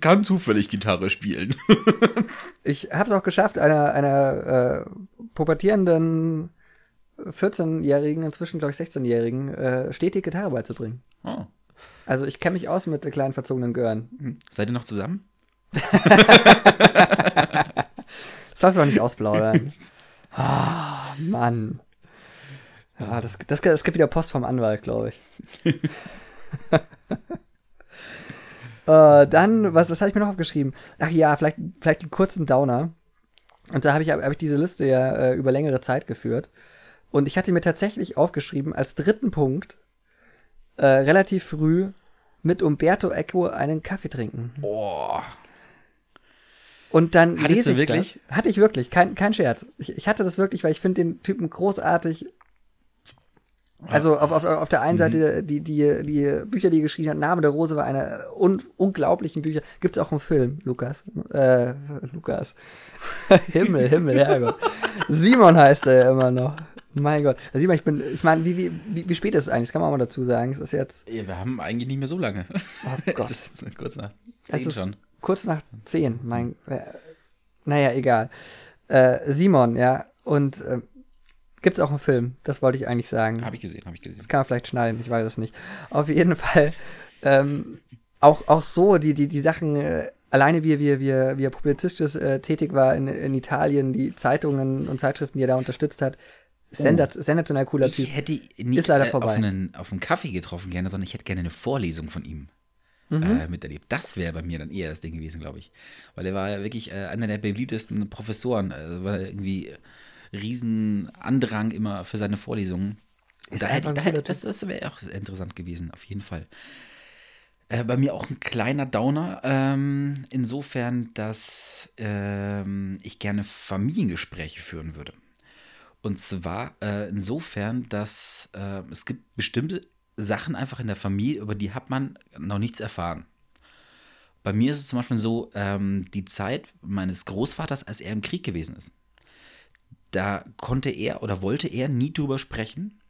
Kann zufällig Gitarre spielen. [LAUGHS] ich habe es auch geschafft, einer, einer äh, pubertierenden 14-Jährigen, inzwischen glaube ich 16-Jährigen, äh, stetig Gitarre beizubringen. oh. Also ich kenne mich aus mit kleinen verzogenen Gören. Hm. Seid ihr noch zusammen? Das [LAUGHS] sollst du doch nicht ausplaudern. [LAUGHS] Ah, Mann. Ja, das, das, das gibt wieder Post vom Anwalt, glaube ich. Äh, dann, was, was habe ich mir noch aufgeschrieben? Ach ja, vielleicht, vielleicht einen kurzen Downer. Und da habe ich, hab ich diese Liste ja äh, über längere Zeit geführt. Und ich hatte mir tatsächlich aufgeschrieben, als dritten Punkt, äh, relativ früh, mit Umberto Eco einen Kaffee trinken. Oh. Und dann Hattest lese du ich wirklich? das. Hatte ich wirklich, kein, kein Scherz. Ich, ich hatte das wirklich, weil ich finde den Typen großartig. Also auf, auf, auf der einen Mhm. Seite die, die, die Bücher, die er geschrieben hat, Name der Rose war eine un, unglaublichen Bücher. Gibt es auch einen Film, Lukas. Äh, Lukas. [LAUGHS] Himmel, Himmel, Herrgott. Simon heißt er ja immer noch. Mein Gott. Also Simon, ich bin, ich meine, wie, wie, wie, spät ist es eigentlich? Das kann man auch mal dazu sagen. Es ist jetzt, Ja, wir haben eigentlich nicht mehr so lange. oh [LAUGHS] Gott. es ist kurz nach Es 10 ist schon. kurz nach zehn. Mein, äh, naja, egal. Äh, Simon, ja. Und äh, gibt es auch einen Film? Das wollte ich eigentlich sagen. Habe ich gesehen, habe ich gesehen. Das kann man vielleicht schneiden, ich weiß es nicht. Auf jeden Fall. Ähm, auch, auch so, die, die, die Sachen, äh, alleine wie, er- wie, wie, wie er publizistisch äh, tätig war in, in Italien, die Zeitungen und Zeitschriften, die er da unterstützt hat, sensat sensationell cooler Typ. Ich hätte ihn nicht Ist leider äh, auf, einen, auf einen Kaffee getroffen gerne, sondern ich hätte gerne eine Vorlesung von ihm Mhm. äh, miterlebt. Das wäre bei mir dann eher das Ding gewesen, glaube ich. Weil er war ja wirklich äh, einer der beliebtesten Professoren. Äh, war irgendwie riesen Andrang immer für seine Vorlesungen. Ist da hätte, da hätte, das das wäre auch interessant gewesen, auf jeden Fall. Äh, bei mir auch ein kleiner Downer, ähm, insofern, dass ähm, ich gerne Familiengespräche führen würde. Und zwar äh, insofern, dass äh, es gibt bestimmte Sachen einfach in der Familie, über die hat man noch nichts erfahren. Bei mir ist es zum Beispiel so, ähm, die Zeit meines Großvaters, als er im Krieg gewesen ist. Da konnte er oder wollte er nie drüber sprechen.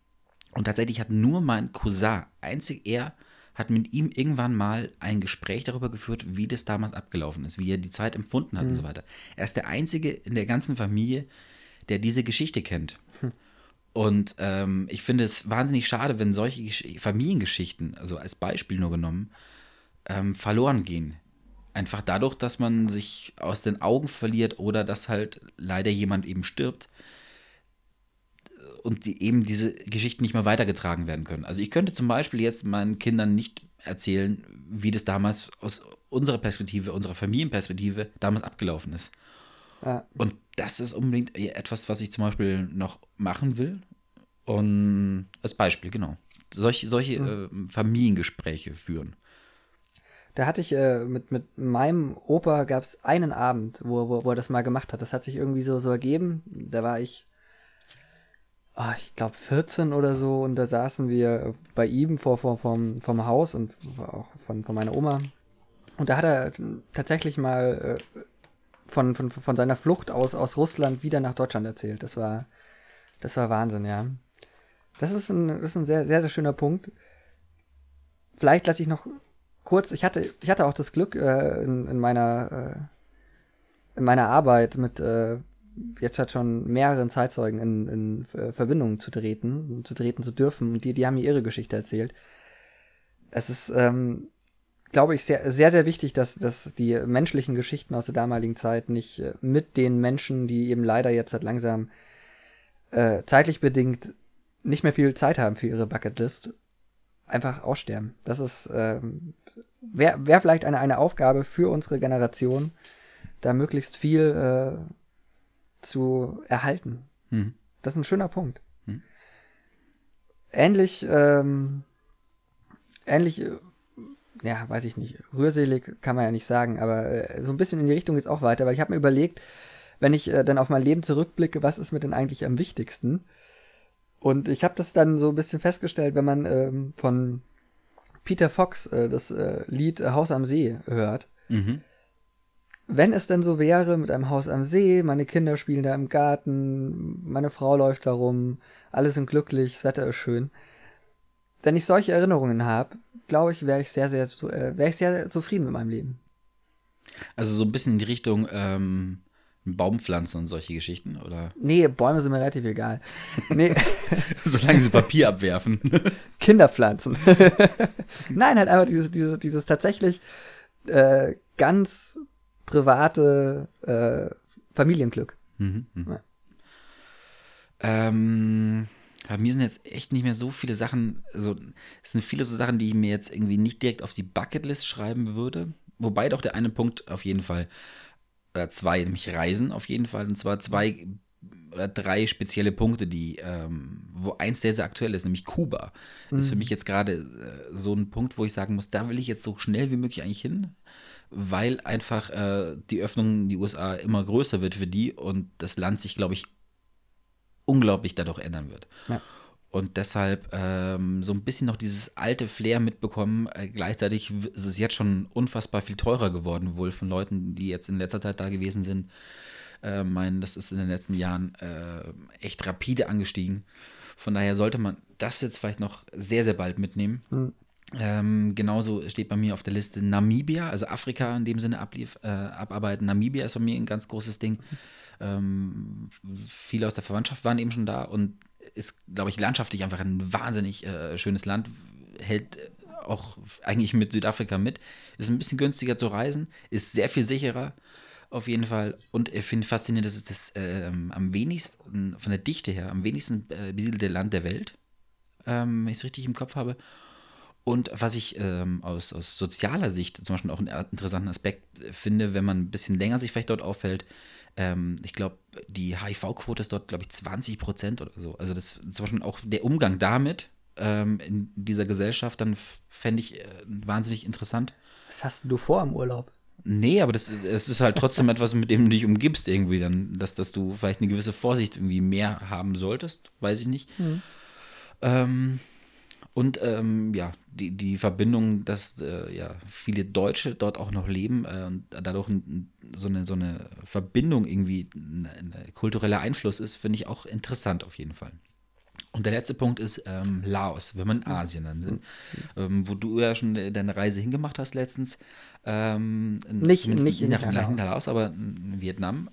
Und tatsächlich hat nur mein Cousin, einzig er, hat mit ihm irgendwann mal ein Gespräch darüber geführt, wie das damals abgelaufen ist, wie er die Zeit empfunden hat und Mhm. so weiter. Er ist der Einzige in der ganzen Familie, der diese Geschichte kennt. Und ähm, ich finde es wahnsinnig schade, wenn solche Gesch Familiengeschichten, also als Beispiel nur genommen, ähm, verloren gehen. Einfach dadurch, dass man sich aus den Augen verliert oder dass halt leider jemand eben stirbt. und die, eben diese Geschichten nicht mehr weitergetragen werden können. Also ich könnte zum Beispiel jetzt meinen Kindern nicht erzählen, wie das damals aus unserer Perspektive, unserer Familienperspektive damals abgelaufen ist. Ja. Und das ist unbedingt etwas, was ich zum Beispiel noch machen will. Und als Beispiel, genau. Solche, solche mhm. äh, Familiengespräche führen. Da hatte ich äh, mit, mit meinem Opa gab es einen Abend, wo, wo, wo er das mal gemacht hat. Das hat sich irgendwie so, so ergeben. Da war ich, oh, ich glaube 14 oder so, und da saßen wir bei ihm vor, vor vom, vom Haus und auch von, von meiner Oma. Und da hat er tatsächlich mal äh, von, von, von seiner Flucht aus, aus Russland wieder nach Deutschland erzählt. Das war, das war Wahnsinn, ja. Das ist ein, das ist ein sehr, sehr, sehr schöner Punkt. Vielleicht lasse ich noch kurz, ich hatte, ich hatte auch das Glück äh, in, in meiner äh, in meiner Arbeit mit äh, jetzt halt schon mehreren Zeitzeugen in, in äh, Verbindung zu treten, zu treten zu dürfen und die, die haben mir ihre Geschichte erzählt. Es ist, ähm, glaube ich, sehr, sehr, sehr wichtig, dass, dass die menschlichen Geschichten aus der damaligen Zeit nicht äh, mit den Menschen, die eben leider jetzt halt langsam äh, zeitlich bedingt nicht mehr viel Zeit haben für ihre Bucketlist, einfach aussterben. Das ist ähm, wäre wär vielleicht eine, eine Aufgabe für unsere Generation, da möglichst viel äh, zu erhalten. Hm. Das ist ein schöner Punkt. Hm. Ähnlich, ähm, ähnlich, äh, ja, weiß ich nicht, rührselig kann man ja nicht sagen, aber äh, so ein bisschen in die Richtung geht es auch weiter, weil ich habe mir überlegt, wenn ich äh, dann auf mein Leben zurückblicke, was ist mir denn eigentlich am wichtigsten? Und ich habe das dann so ein bisschen festgestellt, wenn man ähm, von Peter Fox äh, das äh, Lied äh, Haus am See hört. Mhm. Wenn es denn so wäre mit einem Haus am See, meine Kinder spielen da im Garten, meine Frau läuft da rum, alle sind glücklich, das Wetter ist schön. Wenn ich solche Erinnerungen habe, glaube ich, wäre ich sehr, sehr, äh, wäre ich sehr zufrieden mit meinem Leben. Also so ein bisschen in die Richtung ähm, Baumpflanzen und solche Geschichten, oder? Nee, Bäume sind mir relativ egal. Nee. [LAUGHS] Solange sie Papier abwerfen. [LAUGHS] Kinderpflanzen. [LAUGHS] Nein, halt einfach dieses, dieses, dieses tatsächlich äh, ganz private äh, Familienglück. Mhm, mh. ja. ähm, bei mir sind jetzt echt nicht mehr so viele Sachen, also es sind viele so Sachen, die ich mir jetzt irgendwie nicht direkt auf die Bucketlist schreiben würde. Wobei doch der eine Punkt auf jeden Fall oder zwei, nämlich Reisen auf jeden Fall. Und zwar zwei oder drei spezielle Punkte, die, ähm, wo eins sehr, sehr aktuell ist, nämlich Kuba. Mhm. Ist für mhm. mich jetzt gerade äh, so ein Punkt, wo ich sagen muss, da will ich jetzt so schnell wie möglich eigentlich hin, weil einfach äh, die Öffnung in die USA immer größer wird für die und das Land sich, glaube ich, unglaublich dadurch ändern wird. Ja und deshalb ähm, so ein bisschen noch dieses alte Flair mitbekommen. Äh, gleichzeitig ist es jetzt schon unfassbar viel teurer geworden, wohl von Leuten, die jetzt in letzter Zeit da gewesen sind. Äh, meinen, das ist in den letzten Jahren äh, echt rapide angestiegen. Von daher sollte man das jetzt vielleicht noch sehr, sehr bald mitnehmen. Mhm. Ähm, genauso steht bei mir auf der Liste Namibia, also Afrika in dem Sinne ablief, äh, abarbeiten. Namibia ist bei mir ein ganz großes Ding. Ähm, viele aus der Verwandtschaft waren eben schon da und ist, glaube ich, landschaftlich einfach ein wahnsinnig äh, schönes Land. Hält äh, auch eigentlich mit Südafrika mit. Ist ein bisschen günstiger zu reisen, ist sehr viel sicherer auf jeden Fall. Und ich finde faszinierend, dass es das äh, am wenigsten, von der Dichte her, am wenigsten äh, besiedelte Land der Welt, ähm, wenn ich es richtig im Kopf habe. Und was ich ähm, aus, aus sozialer Sicht zum Beispiel auch einen interessanten Aspekt finde, wenn man ein bisschen länger sich vielleicht dort auffällt, ähm, ich glaube, die HIV-Quote ist dort, glaube ich, 20 Prozent oder so. Also das zum Beispiel auch der Umgang damit ähm, in dieser Gesellschaft, dann fände ich äh, wahnsinnig interessant. Was hast du vor im Urlaub? Nee, aber das ist, es ist halt trotzdem [LAUGHS] etwas, mit dem du dich umgibst irgendwie dann, dass, dass du vielleicht eine gewisse Vorsicht irgendwie mehr haben solltest, weiß ich nicht. Mhm. Ähm, und ähm, ja, die, die Verbindung, dass äh, ja, viele Deutsche dort auch noch leben äh, und dadurch ein, so, eine, so eine Verbindung irgendwie, ein, ein kultureller Einfluss ist, finde ich auch interessant auf jeden Fall. Und der letzte Punkt ist ähm, Laos, wenn wir in mhm. Asien dann sind, mhm. ähm, wo du ja schon deine Reise hingemacht hast letztens. Ähm, nicht, nicht in, nach, nach Laos. Laos, aber in Vietnam.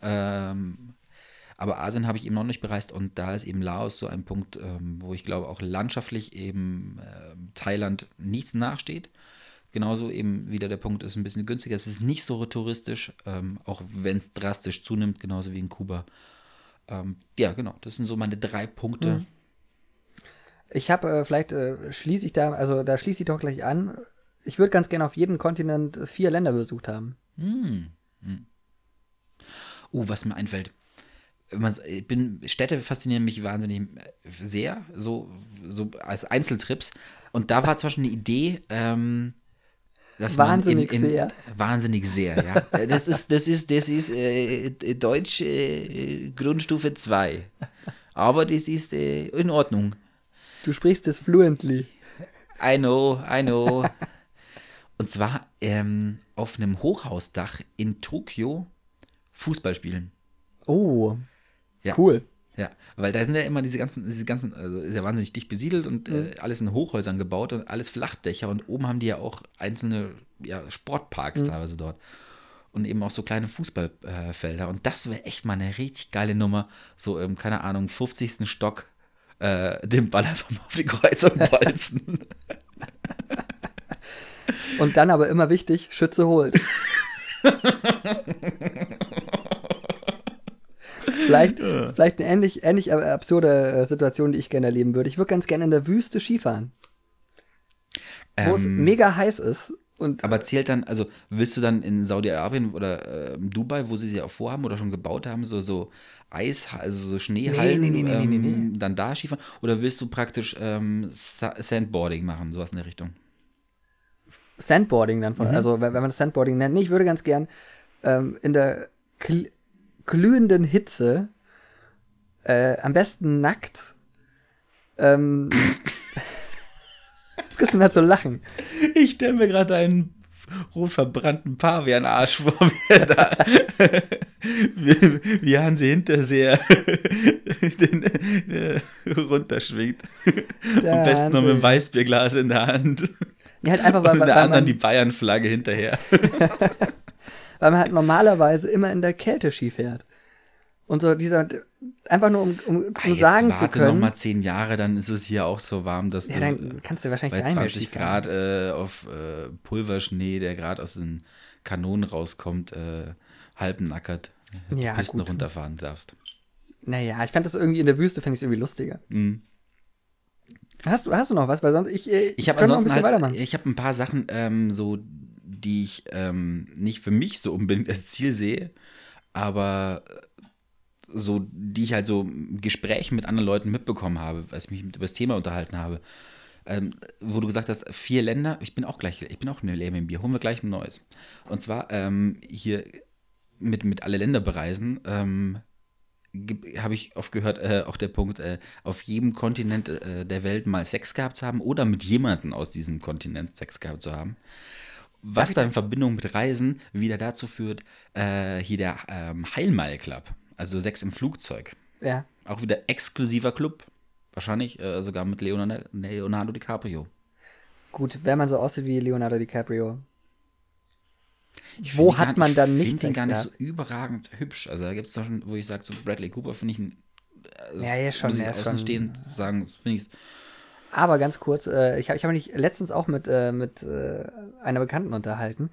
Ähm, aber Asien habe ich eben noch nicht bereist und da ist eben Laos so ein Punkt, ähm, wo ich glaube auch landschaftlich eben äh, Thailand nichts nachsteht. Genauso eben wieder der Punkt ist ein bisschen günstiger. Es ist nicht so touristisch, ähm, auch wenn es drastisch zunimmt, genauso wie in Kuba. Ähm, ja, genau. Das sind so meine drei Punkte, mhm. Ich habe, äh, vielleicht äh, schließe ich da, also da schließe ich doch gleich an. Ich würde ganz gerne auf jedem Kontinent vier Länder besucht haben. Hm. hm. Uh, was mir einfällt. Ich bin, Städte faszinieren mich wahnsinnig äh, sehr, so, so als Einzeltrips. Und da war zum Beispiel eine Idee, ähm, dass wahnsinnig in, in, sehr. Wahnsinnig sehr, ja. [LAUGHS] Äh, das ist, das ist, das ist äh, Deutsch äh, Grundstufe 2. Aber das ist äh, in Ordnung. Du sprichst es fluently. I know, I know. [LAUGHS] Und zwar ähm, auf einem Hochhausdach in Tokio Fußball spielen. Oh, ja. cool. Ja, weil da sind ja immer diese ganzen, diese ganzen, also ist ja wahnsinnig dicht besiedelt und äh, mhm. äh, alles in Hochhäusern gebaut und alles Flachdächer und oben haben die ja auch einzelne ja, Sportparks mhm. teilweise dort. Und eben auch so kleine Fußballfelder. Äh, und das wäre echt mal eine richtig geile Nummer. So im, keine Ahnung, 50. Stock äh, den Ball einfach mal auf die Kreuzung [LAUGHS] bolzen. und dann aber immer wichtig, Schütze holt. [LAUGHS] vielleicht, ja. vielleicht eine ähnlich, ähnlich absurde äh, Situation, die ich gerne erleben würde. Ich würde ganz gerne in der Wüste Skifahren. Wo es ähm, mega heiß ist. Und, aber zählt dann, also willst du dann in Saudi-Arabien oder äh, Dubai, wo sie sie auch vorhaben oder schon gebaut haben, so, so Eis, also so Schneehallen, nee, nee, nee, ähm, dann da Skifahren? Oder willst du praktisch ähm, Sandboarding machen, sowas in der Richtung? Sandboarding dann, von, mhm. also wenn, wenn man das Sandboarding nennt. Nee, ich würde ganz gern ähm, in der glühenden Hitze, äh, am besten nackt. Ähm, was kannst du halt so lachen? Ich stelle mir gerade einen rot verbrannten Pavian-Arsch vor mir da. [LAUGHS] wie, wie Hansi Hinterseher [LAUGHS] den, der runterschwingt. Der Am besten noch mit einem Weißbierglas in der Hand. Ja, halt einfach, weil, Und der weil anderen die Bayern-Flagge hinterher. [LAUGHS] weil man halt normalerweise immer in der Kälte Ski fährt. Und so dieser, einfach nur um, um, um ah, sagen zu können. noch mal zehn Jahre, dann ist es hier auch so warm, dass ja, du. dann kannst du wahrscheinlich bei 20 Grad äh, auf äh, Pulverschnee, der gerade aus den Kanonen rauskommt, äh, halbnackert, ja, die Pisten gut. runterfahren darfst. Naja, ich fand das irgendwie in der Wüste, fände ich es irgendwie lustiger. Mhm. Hast du, hast du noch was? Weil sonst ich, äh, ich habe ansonsten noch ein halt, weitermachen. Ich habe ein paar Sachen, ähm, so die ich ähm, nicht für mich so unbedingt als Ziel sehe, aber so, die ich halt so Gesprächen mit anderen Leuten mitbekommen habe, als ich mich über das Thema unterhalten habe. Ähm, wo du gesagt hast, vier Länder, ich bin auch gleich, ich bin auch eine Airbnb, holen wir gleich ein neues. Und zwar ähm, hier mit, mit alle Länder bereisen, ähm, habe ich oft gehört, äh, auch der Punkt, äh, auf jedem Kontinent äh, der Welt mal Sex gehabt zu haben oder mit jemandem aus diesem Kontinent Sex gehabt zu haben. Was dann in Verbindung mit Reisen wieder dazu führt, äh, hier der ähm, Heilmal Club, also Sex im Flugzeug. Ja. Auch wieder exklusiver Club. Wahrscheinlich äh, sogar mit Leonardo, Leonardo DiCaprio. Gut, wenn man so aussieht wie Leonardo DiCaprio, ich Wo hat man dann nicht Ich finde ihn gar nicht so überragend hübsch. Also da gibt es doch schon, wo ich sage, so Bradley Cooper finde ich ein. Ja, ja, schon. Muss ich außen stehen sagen, finde ich Aber ganz kurz, äh, ich habe ich hab mich letztens auch mit, äh, mit äh, einer Bekannten unterhalten.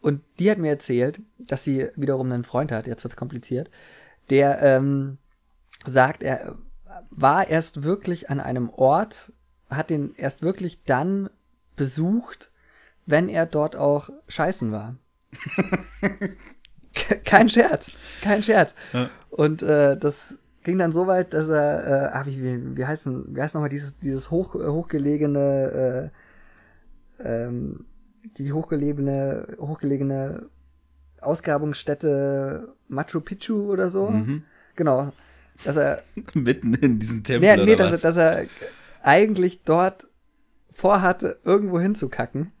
Und die hat mir erzählt, dass sie wiederum einen Freund hat, jetzt wird es kompliziert, der ähm, sagt, er war erst wirklich an einem Ort, hat den erst wirklich dann besucht, wenn er dort auch scheißen war. [LAUGHS] kein Scherz, kein Scherz. Ja. Und äh, das ging dann so weit, dass er, äh, ach, wie, wie, wie heißt denn, wie heißt nochmal dieses, dieses hoch, hochgelegene, äh, ähm, die hochgelegene, hochgelegene Ausgrabungsstätte Machu Picchu oder so. Mhm. Genau. Dass er. [LAUGHS] Mitten in diesen Tempel. Nee, nee dass, er, dass er eigentlich dort vorhatte, irgendwo hinzukacken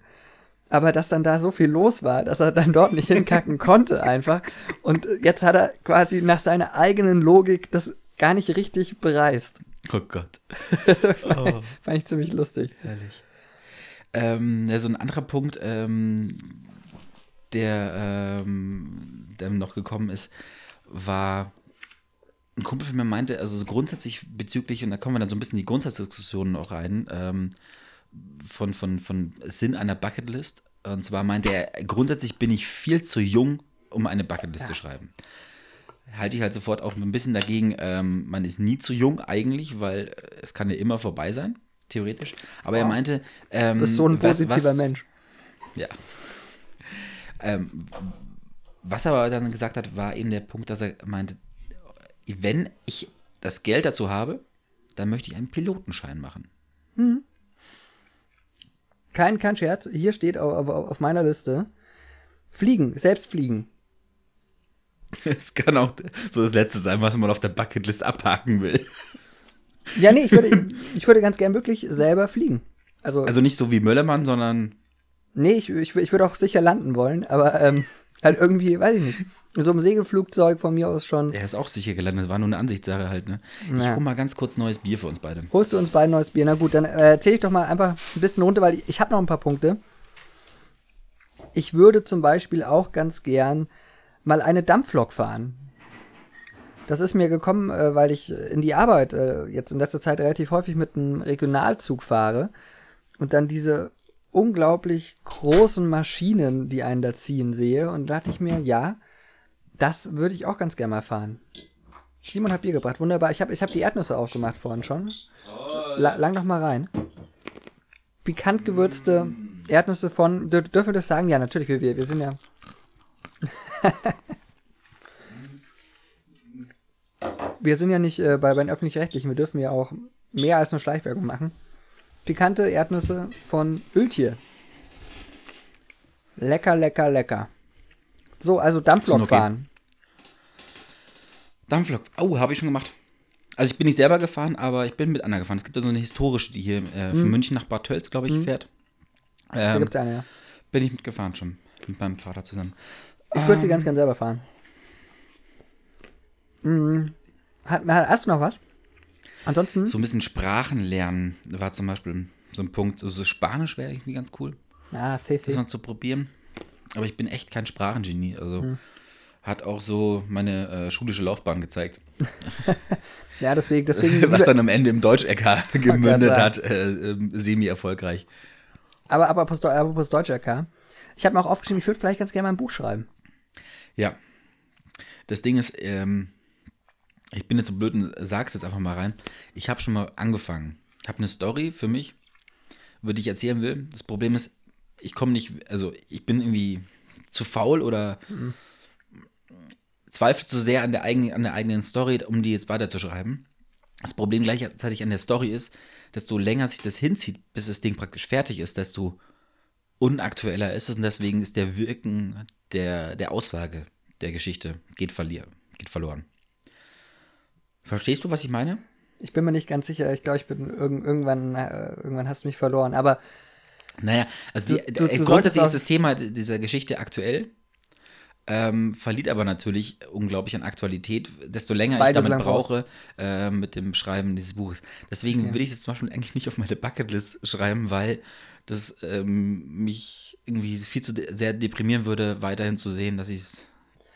aber dass dann da so viel los war, dass er dann dort nicht hinkacken konnte einfach. Und jetzt hat er quasi nach seiner eigenen Logik das gar nicht richtig bereist. Oh Gott. [LAUGHS] fand, oh. fand, ich ziemlich lustig. Herrlich. Ähm, ja, so ein anderer Punkt, ähm, der, ähm, der noch gekommen ist, war ein Kumpel von mir meinte, also so grundsätzlich bezüglich, und da kommen wir dann so ein bisschen in die Grundsatzdiskussionen auch rein, ähm, von, von, von Sinn einer Bucketlist. Und zwar meinte er, grundsätzlich bin ich viel zu jung, um eine Bucketlist ja. zu schreiben. Halte ich halt sofort auch ein bisschen dagegen, ähm, man ist nie zu jung eigentlich, weil es kann ja immer vorbei sein. theoretisch. Aber oh. er meinte. Ähm, du bist so ein positiver was, was, Mensch. Ja. Ähm, was er aber dann gesagt hat, war eben der Punkt, dass er meinte, wenn ich das Geld dazu habe, dann möchte ich einen Pilotenschein machen. Hm. Kein, kein Scherz, hier steht auf, auf meiner Liste, fliegen, selbst fliegen. [LAUGHS] Es kann auch so das Letzte sein, was man auf der Bucketlist abhaken will. Ja, nee, ich würde, [LAUGHS] ich würde ganz gern wirklich selber fliegen. Also, also nicht so wie Möllermann, sondern. Nee, ich, ich, ich würde auch sicher landen wollen, aber ähm, halt irgendwie, weiß ich nicht. In so einem Segelflugzeug von mir aus schon. Er ist auch sicher gelandet, war nur eine Ansichtssache halt, ne? Ich ja. hol mal ganz kurz neues Bier für uns beide. Holst du uns beide neues Bier? Na gut, dann äh, erzähle ich doch mal einfach ein bisschen runter, weil ich, ich habe noch ein paar Punkte. Ich würde zum Beispiel auch ganz gern mal eine Dampflok fahren. Das ist mir gekommen, äh, weil ich in die Arbeit äh, jetzt in letzter Zeit relativ häufig mit einem Regionalzug fahre und dann diese unglaublich großen Maschinen, die einen da ziehen sehe. Und da dachte ich mir, ja, das würde ich auch ganz gerne mal fahren. Simon hat Bier gebracht, wunderbar. Ich habe ich hab die Erdnüsse aufgemacht vorhin schon. La lang noch mal rein. Pikant gewürzte Erdnüsse von. Dürfen wir das sagen? Ja, natürlich. Wir, wir, wir sind ja. [LAUGHS] wir sind ja nicht äh, bei, bei den Öffentlich-Rechtlichen. Wir dürfen ja auch mehr als nur Schleichwerbung machen pikante Erdnüsse von Öltier. Lecker, lecker, lecker. So, also Dampflok okay. fahren. Dampflok. Oh, habe ich schon gemacht. Also ich bin nicht selber gefahren, aber ich bin mit Anna gefahren. Es gibt da so eine historische, die hier äh, von hm. München nach Bad Tölz, glaube ich, hm. fährt. Ähm, da gibt's eine, ja. Bin ich mitgefahren schon. Mit meinem Vater zusammen. Ich würde ähm, sie ganz gern selber fahren. Mhm. hast du noch was? Ansonsten? So ein bisschen Sprachen lernen war zum Beispiel so ein Punkt. So, so Spanisch wäre irgendwie ganz cool. Ah, sí, sí. Das mal zu probieren. Aber ich bin echt kein Sprachengenie. Also hm. hat auch so meine äh, schulische Laufbahn gezeigt. [LAUGHS] ja, deswegen. deswegen [LAUGHS] Was dann am Ende im Deutsch-LK [LAUGHS] gemündet hat, äh, äh, semi-erfolgreich. Aber, aber apropos Deutsch-LK. Ich habe mir auch aufgeschrieben, ich würde vielleicht ganz gerne mal ein Buch schreiben. Ja. Das Ding ist, ähm, ich bin jetzt so blöd und sag's jetzt einfach mal rein. Ich habe schon mal angefangen. Habe eine Story für mich, über die ich erzählen will. Das Problem ist, ich komme nicht, also ich bin irgendwie zu faul oder mhm. zweifle zu sehr an der, eigenen, an der eigenen Story, um die jetzt weiterzuschreiben. Das Problem gleichzeitig an der Story ist, desto länger sich das hinzieht, bis das Ding praktisch fertig ist, desto unaktueller ist es und deswegen ist der Wirken der, der Aussage der Geschichte geht, verlier, geht verloren. Verstehst du, was ich meine? Ich bin mir nicht ganz sicher. Ich glaube, ich bin irg irgendwann, äh, irgendwann hast du mich verloren. Aber naja, also die, du, du, du grundsätzlich ist das Thema dieser Geschichte aktuell, ähm, verliert aber natürlich unglaublich an Aktualität, desto länger Beide ich damit brauche äh, mit dem Schreiben dieses Buches. Deswegen okay. würde ich es zum Beispiel eigentlich nicht auf meine Bucketlist schreiben, weil das ähm, mich irgendwie viel zu de sehr deprimieren würde, weiterhin zu sehen, dass ich es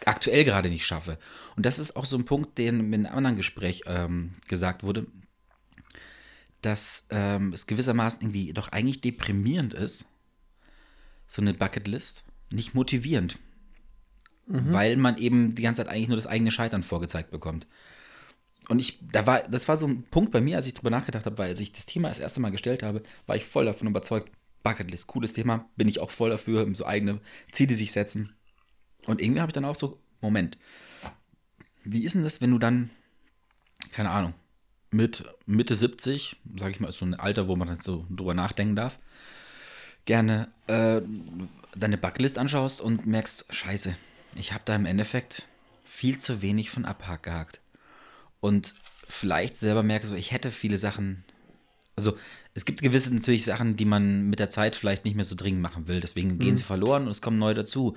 aktuell gerade nicht schaffe. Und das ist auch so ein Punkt, den in einem anderen Gespräch ähm, gesagt wurde, dass ähm, es gewissermaßen irgendwie doch eigentlich deprimierend ist, so eine Bucketlist, nicht motivierend. Mhm. Weil man eben die ganze Zeit eigentlich nur das eigene Scheitern vorgezeigt bekommt. Und ich, da war, das war so ein Punkt bei mir, als ich drüber nachgedacht habe, weil als ich das Thema das erste Mal gestellt habe, war ich voll davon überzeugt, Bucketlist, cooles Thema, bin ich auch voll dafür, so eigene Ziele sich setzen. Und irgendwie habe ich dann auch so, Moment, wie ist denn das, wenn du dann, keine Ahnung, mit Mitte 70, sage ich mal, ist so ein Alter, wo man dann so drüber nachdenken darf, gerne äh, deine Bucketlist anschaust und merkst, scheiße, ich habe da im Endeffekt viel zu wenig von abgehakt. Und vielleicht selber merkst, so, ich hätte viele Sachen, also es gibt gewisse natürlich Sachen, die man mit der Zeit vielleicht nicht mehr so dringend machen will, deswegen mhm. gehen sie verloren und es kommen neue dazu.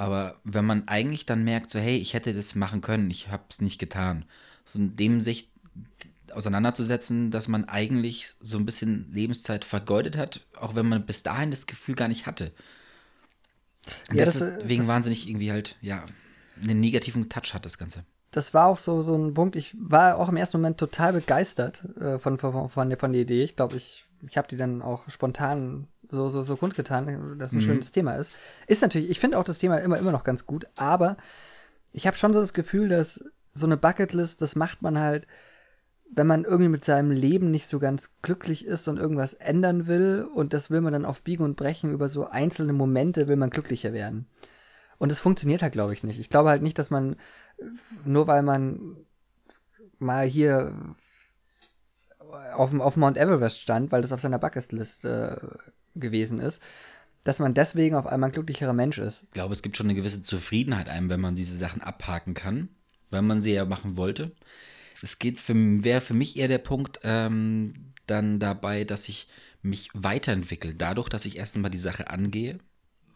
Aber wenn man eigentlich dann merkt, so hey, ich hätte das machen können, ich habe es nicht getan, so in dem sich auseinanderzusetzen, dass man eigentlich so ein bisschen Lebenszeit vergeudet hat, auch wenn man bis dahin das Gefühl gar nicht hatte. Und ja, deswegen das, wahnsinnig irgendwie halt, ja, einen negativen Touch hat das Ganze. Das war auch so, so ein Punkt, ich war auch im ersten Moment total begeistert äh, von, von, von, der, von der Idee. Ich glaube, ich, ich habe die dann auch spontan so, so, so kundgetan, dass ein mhm. schönes Thema ist. Ist natürlich, ich finde auch das Thema immer, immer noch ganz gut, aber ich habe schon so das Gefühl, dass so eine Bucketlist, das macht man halt, wenn man irgendwie mit seinem Leben nicht so ganz glücklich ist und irgendwas ändern will und das will man dann auf Biegen und Brechen über so einzelne Momente will man glücklicher werden. Und es funktioniert halt, glaube ich, nicht. Ich glaube halt nicht, dass man, nur weil man mal hier auf, auf Mount Everest stand, weil das auf seiner Bucketlist äh, gewesen ist, dass man deswegen auf einmal ein glücklicherer Mensch ist. Ich glaube, es gibt schon eine gewisse Zufriedenheit einem, wenn man diese Sachen abhaken kann, weil man sie ja machen wollte. Es geht für, wäre für mich eher der Punkt ähm, dann dabei, dass ich mich weiterentwickle. Dadurch, dass ich erst einmal die Sache angehe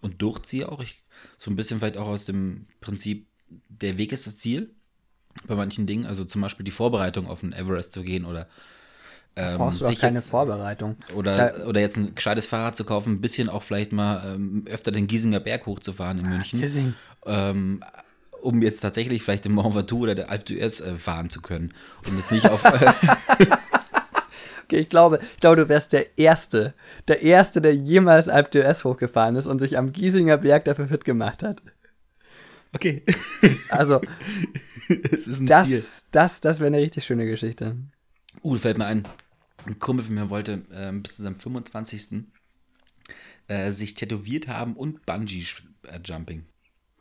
und durchziehe auch. Ich, so ein bisschen vielleicht auch aus dem Prinzip, der Weg ist das Ziel bei manchen Dingen. Also zum Beispiel die Vorbereitung auf den Everest zu gehen oder ähm, brauchst du auch keine jetzt, Vorbereitung. Oder, da, oder jetzt ein gescheites Fahrrad zu kaufen, ein bisschen auch vielleicht mal ähm, öfter den Giesinger Berg hochzufahren in ah, München. Ähm, um jetzt tatsächlich vielleicht den Mont Ventoux oder der Alpe d'Huez äh, fahren zu können. Und jetzt nicht auf. Äh, [LAUGHS] okay, ich glaube, ich glaube, du wärst der Erste, der Erste, der jemals Alpe d'Huez hochgefahren ist und sich am Giesinger Berg dafür fit gemacht hat. Okay. Also, [LAUGHS] das, Ziel. das, das wäre eine richtig schöne Geschichte. Uh, fällt mir ein. Ein Kumpel von mir wollte äh, bis zu seinem 25. Äh, sich tätowiert haben und Bungee-Jumping.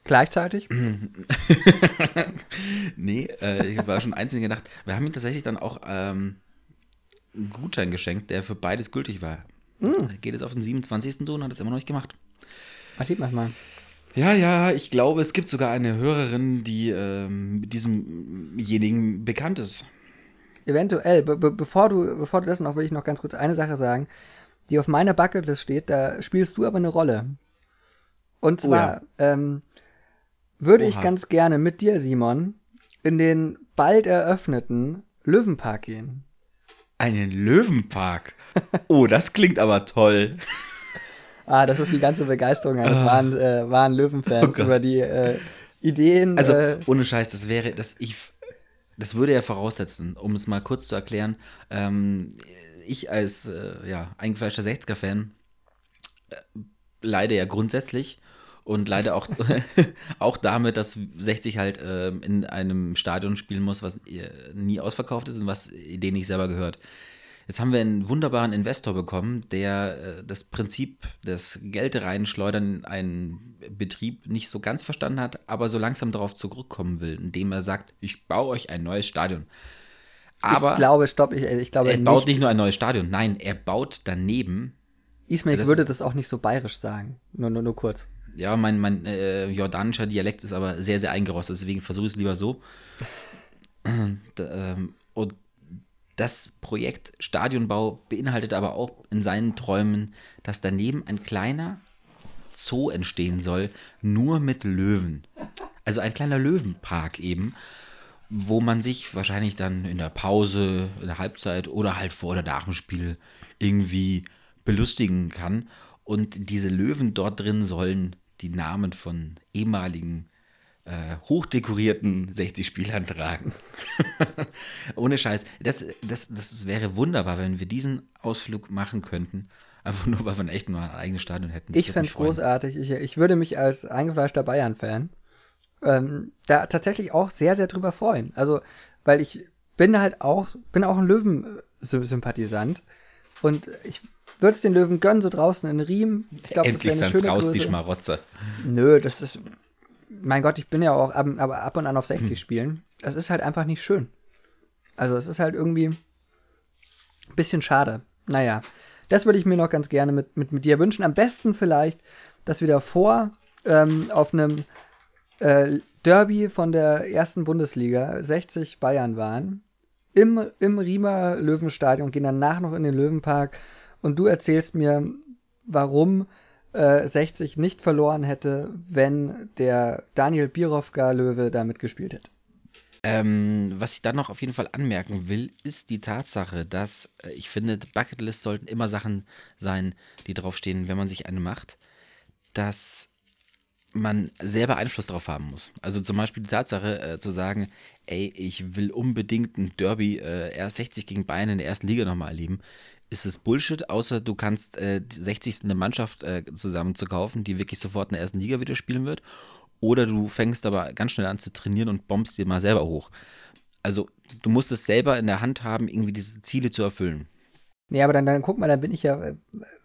Gleichzeitig? [LAUGHS] nee, äh, ich war schon einzeln gedacht. Wir haben ihm tatsächlich dann auch ähm, einen Gutschein geschenkt, der für beides gültig war. Mm. Geht es auf den 27. zu und hat es immer noch nicht gemacht. Was sieht man mal? Ja, ja, ich glaube, es gibt sogar eine Hörerin, die ähm, mit diesemjenigen bekannt ist. Eventuell. Be bevor, du, bevor du das noch, will ich noch ganz kurz eine Sache sagen, die auf meiner Bucketlist steht. Da spielst du aber eine Rolle. Und zwar, oh ja. ähm, würde Oha. ich ganz gerne mit dir, Simon, in den bald eröffneten Löwenpark gehen. Einen Löwenpark? Oh, das klingt aber toll. ah, das ist die ganze Begeisterung eines ah. wahren, äh, wahren Löwenfans oh über die äh, Ideen. Also, äh, ohne Scheiß, das wäre, das, ich, das würde ja voraussetzen, um es mal kurz zu erklären, ähm, ich als äh, ja, eingefleischter 60er-Fan äh, leide ja grundsätzlich und leider auch, [LAUGHS] [LAUGHS] auch damit, dass 60 halt äh, in einem Stadion spielen muss, was äh, nie ausverkauft ist und was denen nicht selber gehört. Jetzt haben wir einen wunderbaren Investor bekommen, der äh, das Prinzip des Geld reinschleudern in einen Betrieb nicht so ganz verstanden hat, aber so langsam darauf zurückkommen will, indem er sagt, ich baue euch ein neues Stadion. Aber ich glaube, stopp, ich, ich glaube er baut nicht, nicht nur ein neues Stadion, nein, er baut daneben. Ismail würde das auch nicht so bayerisch sagen, nur, nur, nur kurz ja, mein, mein äh, jordanischer Dialekt ist aber sehr, sehr eingerostet, deswegen versuche ich es lieber so. [LAUGHS] Ähm, und das Projekt Stadionbau beinhaltet aber auch in seinen Träumen, dass daneben ein kleiner Zoo entstehen soll, nur mit Löwen. Also ein kleiner Löwenpark eben, wo man sich wahrscheinlich dann in der Pause, in der Halbzeit oder halt vor oder nach dem Spiel irgendwie belustigen kann. Und diese Löwen dort drin sollen die Namen von ehemaligen äh, hochdekorierten 60-Spielern tragen. [LAUGHS] Ohne Scheiß. Das, das, das wäre wunderbar, wenn wir diesen Ausflug machen könnten. Einfach nur, weil wir echt nur ein eigenes Stadion hätten. Ich fände es großartig. Ich, ich würde mich als eingefleischter Bayern-Fan ähm, da tatsächlich auch sehr, sehr drüber freuen. Also, weil ich bin halt auch, bin auch ein Löwen-Sympathisant. Und ich würde es den Löwen gönnen, so draußen in Riem. Ich wäre eine schöne raus, Größe. die Schmarotzer. Nö, das ist. Mein Gott, ich bin ja auch ab, aber ab und an auf 60 hm. spielen. Es ist halt einfach nicht schön. Also es ist halt irgendwie ein bisschen schade. Naja, das würde ich mir noch ganz gerne mit, mit, mit dir wünschen. Am besten vielleicht, dass wir davor ähm, auf einem äh, Derby von der ersten Bundesliga 60 Bayern waren. Im, im Riemer Löwenstadion, gehen danach noch in den Löwenpark und du erzählst mir, warum äh, 60 nicht verloren hätte, wenn der Daniel Birovka-Löwe da mitgespielt hätte. Ähm, was ich dann noch auf jeden Fall anmerken will, ist die Tatsache, dass äh, ich finde, Bucketlist sollten immer Sachen sein, die draufstehen, wenn man sich eine macht, dass man selber Einfluss darauf haben muss. Also zum Beispiel die Tatsache äh, zu sagen, ey, ich will unbedingt ein Derby äh, erst 60 gegen Bayern in der ersten Liga nochmal erleben, ist es Bullshit, außer du kannst äh, die 60. eine Mannschaft äh, zusammen zu kaufen, die wirklich sofort in der ersten Liga wieder spielen wird. Oder du fängst aber ganz schnell an zu trainieren und bombst dir mal selber hoch. Also du musst es selber in der Hand haben, irgendwie diese Ziele zu erfüllen. Nee, aber dann, dann guck mal, dann bin ich ja. Äh,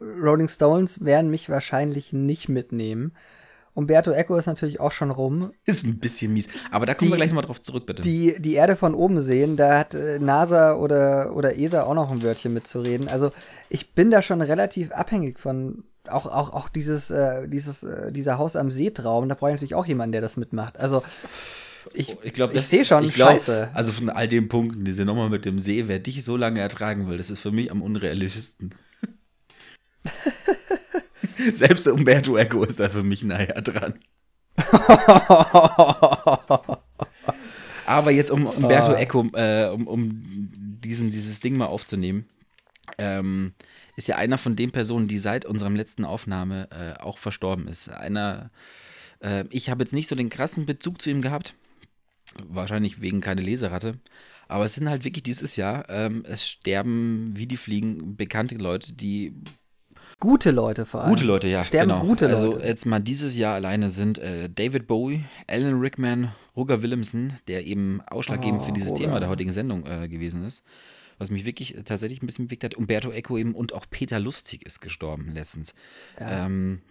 Rolling Stones werden mich wahrscheinlich nicht mitnehmen. Umberto Eco ist natürlich auch schon rum. Ist ein bisschen mies. Aber da kommen Die- wir gleich nochmal drauf zurück, bitte. Die, die Erde von oben sehen, da hat äh, NASA oder, oder ESA auch noch ein Wörtchen mitzureden. Also ich bin da schon relativ abhängig von. Auch, auch, auch dieses, äh, dieses, äh, dieser Haus am See-Traum, da brauche ich natürlich auch jemanden, der das mitmacht. Also ich, ich glaube, ich sehe schon, ich glaub, scheiße. Also von all den Punkten, diese Nummer mit dem See, wer dich so lange ertragen will, das ist für mich am unrealistischsten. [LAUGHS] [LAUGHS] Selbst Umberto Eco ist da für mich näher dran. [LAUGHS] Aber jetzt um Umberto Ah. Eco, äh, um, um diesen, dieses Ding mal aufzunehmen, ähm, ist ja einer von den Personen, die seit unserem letzten Aufnahme äh, auch verstorben ist. Einer, äh, ich habe jetzt nicht so den krassen Bezug zu ihm gehabt, wahrscheinlich wegen keine Leseratte, aber es sind halt wirklich dieses Jahr, ähm, es sterben wie die Fliegen bekannte Leute, die Gute Leute vor allem. Gute Leute, ja. Sterben genau. gute also Leute. jetzt mal dieses Jahr alleine sind äh, David Bowie, Alan Rickman, Roger Willemsen, der eben ausschlaggebend Oh, für dieses Roger. Thema der heutigen Sendung äh, gewesen ist. Was mich wirklich äh, tatsächlich ein bisschen bewegt hat. Umberto Eco eben und auch Peter Lustig ist gestorben letztens. Ja. Ähm,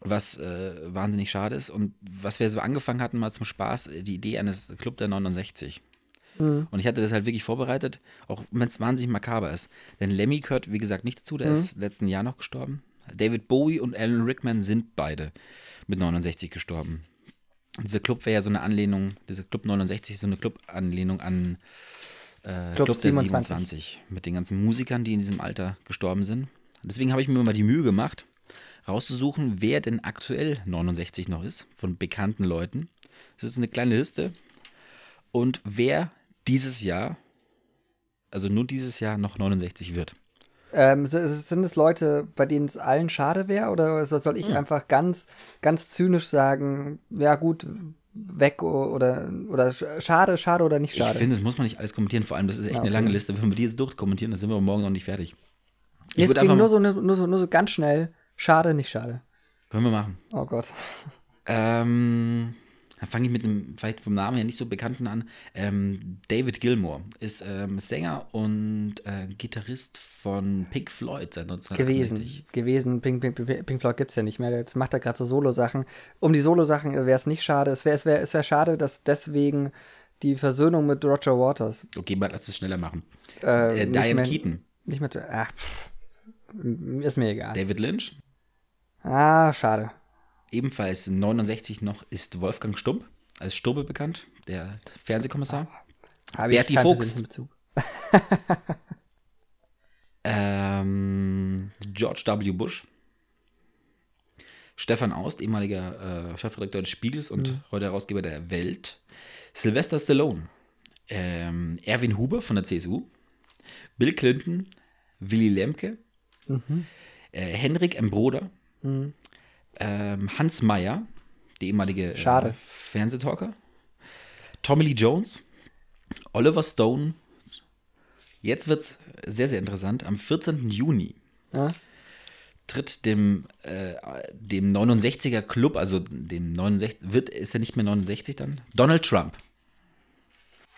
was äh, wahnsinnig schade ist und was wir so angefangen hatten, mal zum Spaß, äh, die Idee eines Club der 69. Mhm. Und ich hatte das halt wirklich vorbereitet, auch wenn es wahnsinnig makaber ist. Denn Lemmy gehört, wie gesagt, nicht dazu, der Mhm. ist letzten Jahr noch gestorben. David Bowie und Alan Rickman sind beide mit 69 gestorben. Und dieser Club wäre ja so eine Anlehnung, dieser Club 69 ist so eine Club-Anlehnung an äh, Club Club, der 27. 27 mit den ganzen Musikern, die in diesem Alter gestorben sind. Deswegen habe ich mir mal die Mühe gemacht, rauszusuchen, wer denn aktuell 69 noch ist, von bekannten Leuten. Das ist eine kleine Liste. Und wer dieses Jahr, also nur dieses Jahr, noch 69 wird. Ähm, sind es Leute, bei denen es allen schade wäre? Oder so- soll ich Hm. einfach ganz, ganz zynisch sagen, ja gut, weg oder, oder sch- schade, schade oder nicht Ich schade? finde, das muss man nicht alles kommentieren. Vor allem, das ist echt Ja, eine okay. lange Liste. Wenn wir die jetzt durchkommentieren, dann sind wir morgen noch nicht fertig. Ich würde ging nur so, nur, so, nur so ganz schnell, schade, nicht schade. können wir machen. Oh Gott. Ähm, dann fange ich mit einem, vielleicht vom Namen her nicht so bekannten an. Ähm, David Gilmour ist ähm, Sänger und äh, Gitarrist von Pink Floyd seit 1968. Gewesen, gewesen. Pink, Pink, Pink, Floyd gibt's ja nicht mehr. Jetzt macht er gerade so Solo-Sachen. Um die Solo-Sachen wäre es nicht schade. Es wäre es wär, es wär schade, dass deswegen die Versöhnung mit Roger Waters Okay, mal lass es schneller machen. äh, Äh, Diane mehr, Keaton, Nicht mehr zu, ach, pff, ist mir egal. David Lynch, Ah, schade. Ebenfalls 69 noch ist Wolfgang Stump, als Stubbe bekannt, der Fernsehkommissar. Habe Berti keinen Fuchs. Bezug. [LAUGHS] [LAUGHS] Ähm, George W. Bush. Stefan Aust, ehemaliger äh, Chefredakteur des Spiegels und Mhm. heute Herausgeber der Welt. Sylvester Stallone. Ähm, Erwin Huber von der CSU. Bill Clinton. Willy Lemke. Mhm. Äh, Henrik M. Broder. Mhm. Ähm, Hans Meyer, der ehemalige äh. Fernsehtalker. Tommy Lee Jones. Oliver Stone. Jetzt wird es sehr, sehr interessant. Am 14. Juni Ja? tritt dem, äh, dem 69er Club, also dem 69, wird, ist er nicht mehr 69 dann? Donald Trump.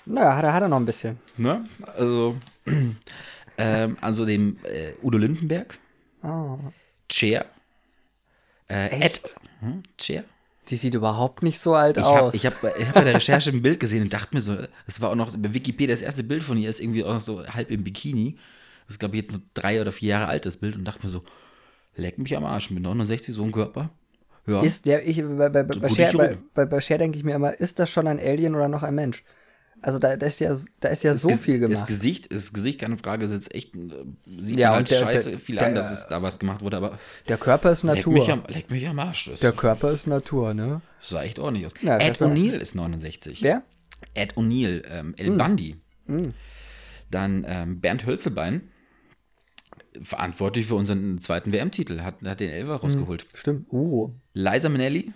Naja, hat er, hat er noch ein bisschen. Ne? Also, [CLEARS THROAT] ähm, also dem äh, Udo Lindenberg, Oh. Cher, äh, Ed, Echt? hm, Cher. Die sieht überhaupt nicht so alt Ich aus. habe ich hab, ich hab bei der Recherche ein Bild gesehen und dachte mir so, das war auch noch bei Wikipedia, das erste Bild von ihr ist irgendwie auch noch so halb im Bikini. Das ist, glaube ich, jetzt nur drei oder vier Jahre alt, das Bild, und dachte mir so, leck mich am Arsch, mit 69 so ein Körper. Ja. Ist der, ich, bei, bei, bei, Gute Cher, bei, bei, bei Cher denke ich mir immer, ist das schon ein Alien oder noch ein Mensch? Also da, da ist ja, da ist ja Das so viel Das gemacht. Gesicht, das Gesicht, keine Frage, ist jetzt echt, äh, sieht Ja, man halt der- scheiße der- viel der- an, dass es da was gemacht wurde, aber Der Körper ist leck Natur. mich, am, leck mich am Arsch. Das der Körper ist Natur, ne? sah echt ordentlich aus. Ja, das Ed O'Neill ist 69. Wer? Ed O'Neill, ähm, El Hm. Bundy. Hm. Dann ähm, Bernd Hölzebein, verantwortlich für unseren zweiten WM-Titel, hat, hat den Elfer rausgeholt. Stimmt. Uh. Liza Minnelli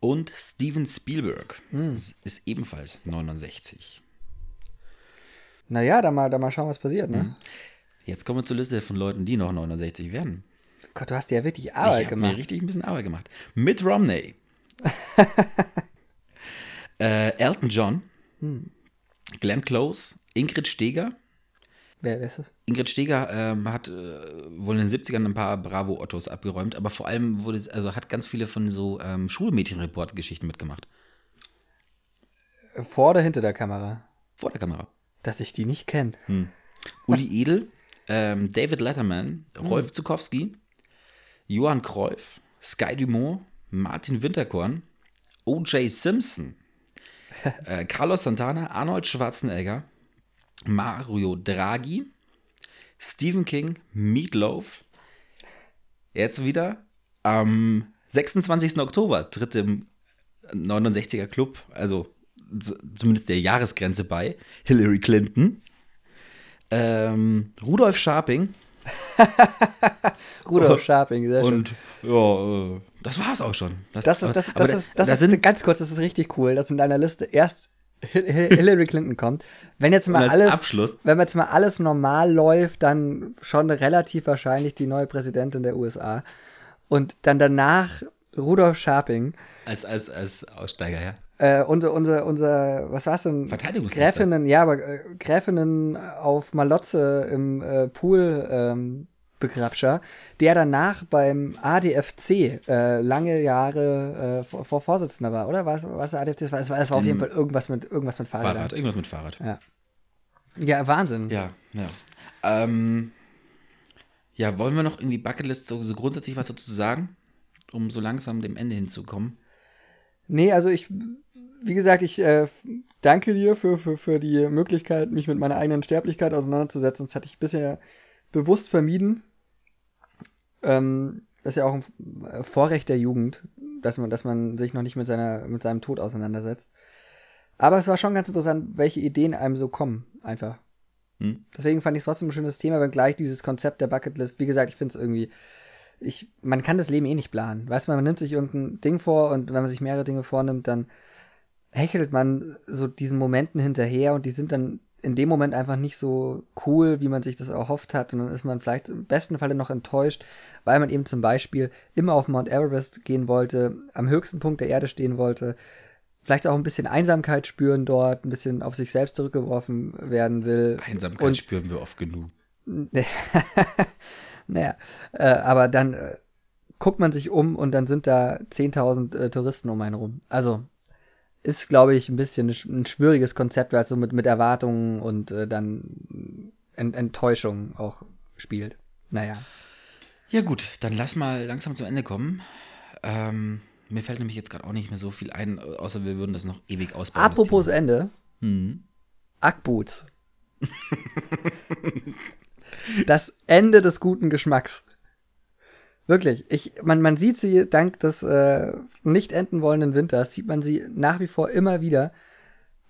und Steven Spielberg Hm. ist ebenfalls 69. Naja, da mal, da mal schauen, was passiert, ne? Mhm. Jetzt kommen wir zur Liste von Leuten, die noch 69 werden. Gott, du hast ja wirklich ich Arbeit mir gemacht. richtig ein bisschen Arbeit gemacht. Mitt Romney, [LAUGHS] äh, Elton John, Hm. Glenn Close, Ingrid Steger. Wer, wer ist das? Ingrid Steger ähm, hat äh, wohl in den 70ern ein paar Bravo-Ottos abgeräumt, aber vor allem wurde, also hat ganz viele von so ähm, Schulmädchen-Report-Geschichten mitgemacht. Vor oder hinter der Kamera? Vor der Kamera. Dass ich die nicht kenne. Hm. Uli Edel, ähm, David Letterman, Rolf Zukowski, Johann Cruyff, Sky Dumont, Martin Winterkorn, O.J. Simpson, [LAUGHS] äh, Carlos Santana, Arnold Schwarzenegger, Mario Draghi, Stephen King, Meatloaf. Jetzt wieder am 26. Oktober tritt im 69er Club, also zumindest der Jahresgrenze bei, Hillary Clinton. Ähm, Rudolf Scharping [LAUGHS] Rudolf Scharping, sehr schön. und ja, äh, das war's auch schon. Das ist, das, aber das ist, das da ist sind ganz kurz, das ist richtig cool, dass in deiner Liste erst Hil- Hil- Hillary Clinton kommt. Wenn jetzt mal alles, Abschluss wenn jetzt mal alles normal läuft, dann schon relativ wahrscheinlich die neue Präsidentin der USA. Und dann danach Rudolf Scharping, als, als, als Aussteiger, ja. Äh, unser, unser, unser, was war's denn? Verteidigungsminister. Gräfinnen, ja, aber äh, Gräfinnen auf Malotze im äh, Pool ähm, Begrabscher, der danach beim ADFC äh, lange Jahre äh, vor, vor Vorsitzender war, oder? Was was der ADFC? Es war, es war, es war auf Den- jeden Fall irgendwas mit irgendwas mit Fahrrädern. Fahrrad, irgendwas mit Fahrrad. Ja, Wahnsinn. Ja, ja. Ähm, ja, wollen wir noch irgendwie Bucketlist so, so grundsätzlich was dazu sagen, um so langsam dem Ende hinzukommen? Nee, also ich, wie gesagt, ich äh, danke dir für, für, für die Möglichkeit, mich mit meiner eigenen Sterblichkeit auseinanderzusetzen. Das hatte ich bisher bewusst vermieden. Ähm, das ist ja auch ein äh, Vorrecht der Jugend, dass man, dass man sich noch nicht mit, seiner, mit seinem Tod auseinandersetzt. Aber es war schon ganz interessant, welche Ideen einem so kommen, einfach. Hm? Deswegen fand ich es trotzdem ein schönes Thema, wenngleich dieses Konzept der Bucketlist, wie gesagt, ich finde es irgendwie, ich, man kann das Leben eh nicht planen. Weißt du, man nimmt sich irgendein Ding vor und wenn man sich mehrere Dinge vornimmt, dann hechelt man so diesen Momenten hinterher und die sind dann in dem Moment einfach nicht so cool, wie man sich das erhofft hat und dann ist man vielleicht im besten Falle noch enttäuscht, weil man eben zum Beispiel immer auf Mount Everest gehen wollte, am höchsten Punkt der Erde stehen wollte, vielleicht auch ein bisschen Einsamkeit spüren dort, ein bisschen auf sich selbst zurückgeworfen werden will. Einsamkeit Und- spüren wir oft genug. [LAUGHS] naja, äh, aber dann äh, guckt man sich um und dann sind da 10.000 äh, Touristen um einen rum. Also ist, glaube ich, ein bisschen ein, sch- ein schwieriges Konzept, weil es so mit, mit Erwartungen und äh, dann Ent Enttäuschung auch spielt. Naja. Ja gut, dann lass mal langsam zum Ende kommen. Ähm, mir fällt nämlich jetzt gerade auch nicht mehr so viel ein, außer wir würden das noch ewig ausbauen. Apropos. Ende, Hm. Ackboots. [LAUGHS] das Ende des guten Geschmacks. Wirklich, ich, man, man sieht sie dank des äh, nicht enden wollenden Winters, sieht man sie nach wie vor immer wieder.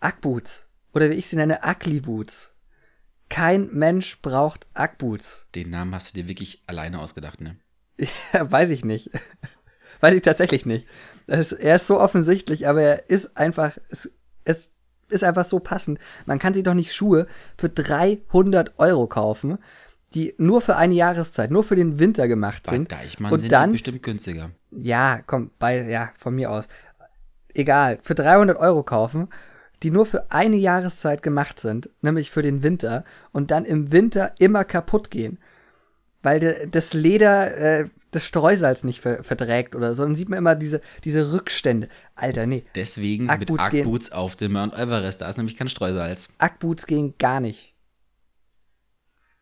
Ackboots. Oder wie ich sie nenne, Ackli-Boots. Kein Mensch braucht Ackboots. Den Namen hast du dir wirklich alleine ausgedacht, ne? Ja, weiß ich nicht. [LAUGHS] weiß ich tatsächlich nicht. Ist, er ist so offensichtlich, aber er ist einfach, es, es ist einfach so passend. Man kann sich doch nicht Schuhe für 300 Euro kaufen, die nur für eine Jahreszeit, nur für den Winter gemacht Bei sind. Deichmann Und sind dann- bestimmt günstiger. Ja, komm, bei, ja, von mir aus. Egal, für 300 Euro kaufen, die nur für eine Jahreszeit gemacht sind, nämlich für den Winter, und dann im Winter immer kaputt gehen. Weil de, das Leder äh, das Streusalz nicht ver verträgt oder so. Dann sieht man immer diese, diese Rückstände. Alter, nee, Deswegen Ackboots mit. Ackboots auf dem Mount Everest. Da ist nämlich kein Streusalz. Ackboots gehen gar nicht.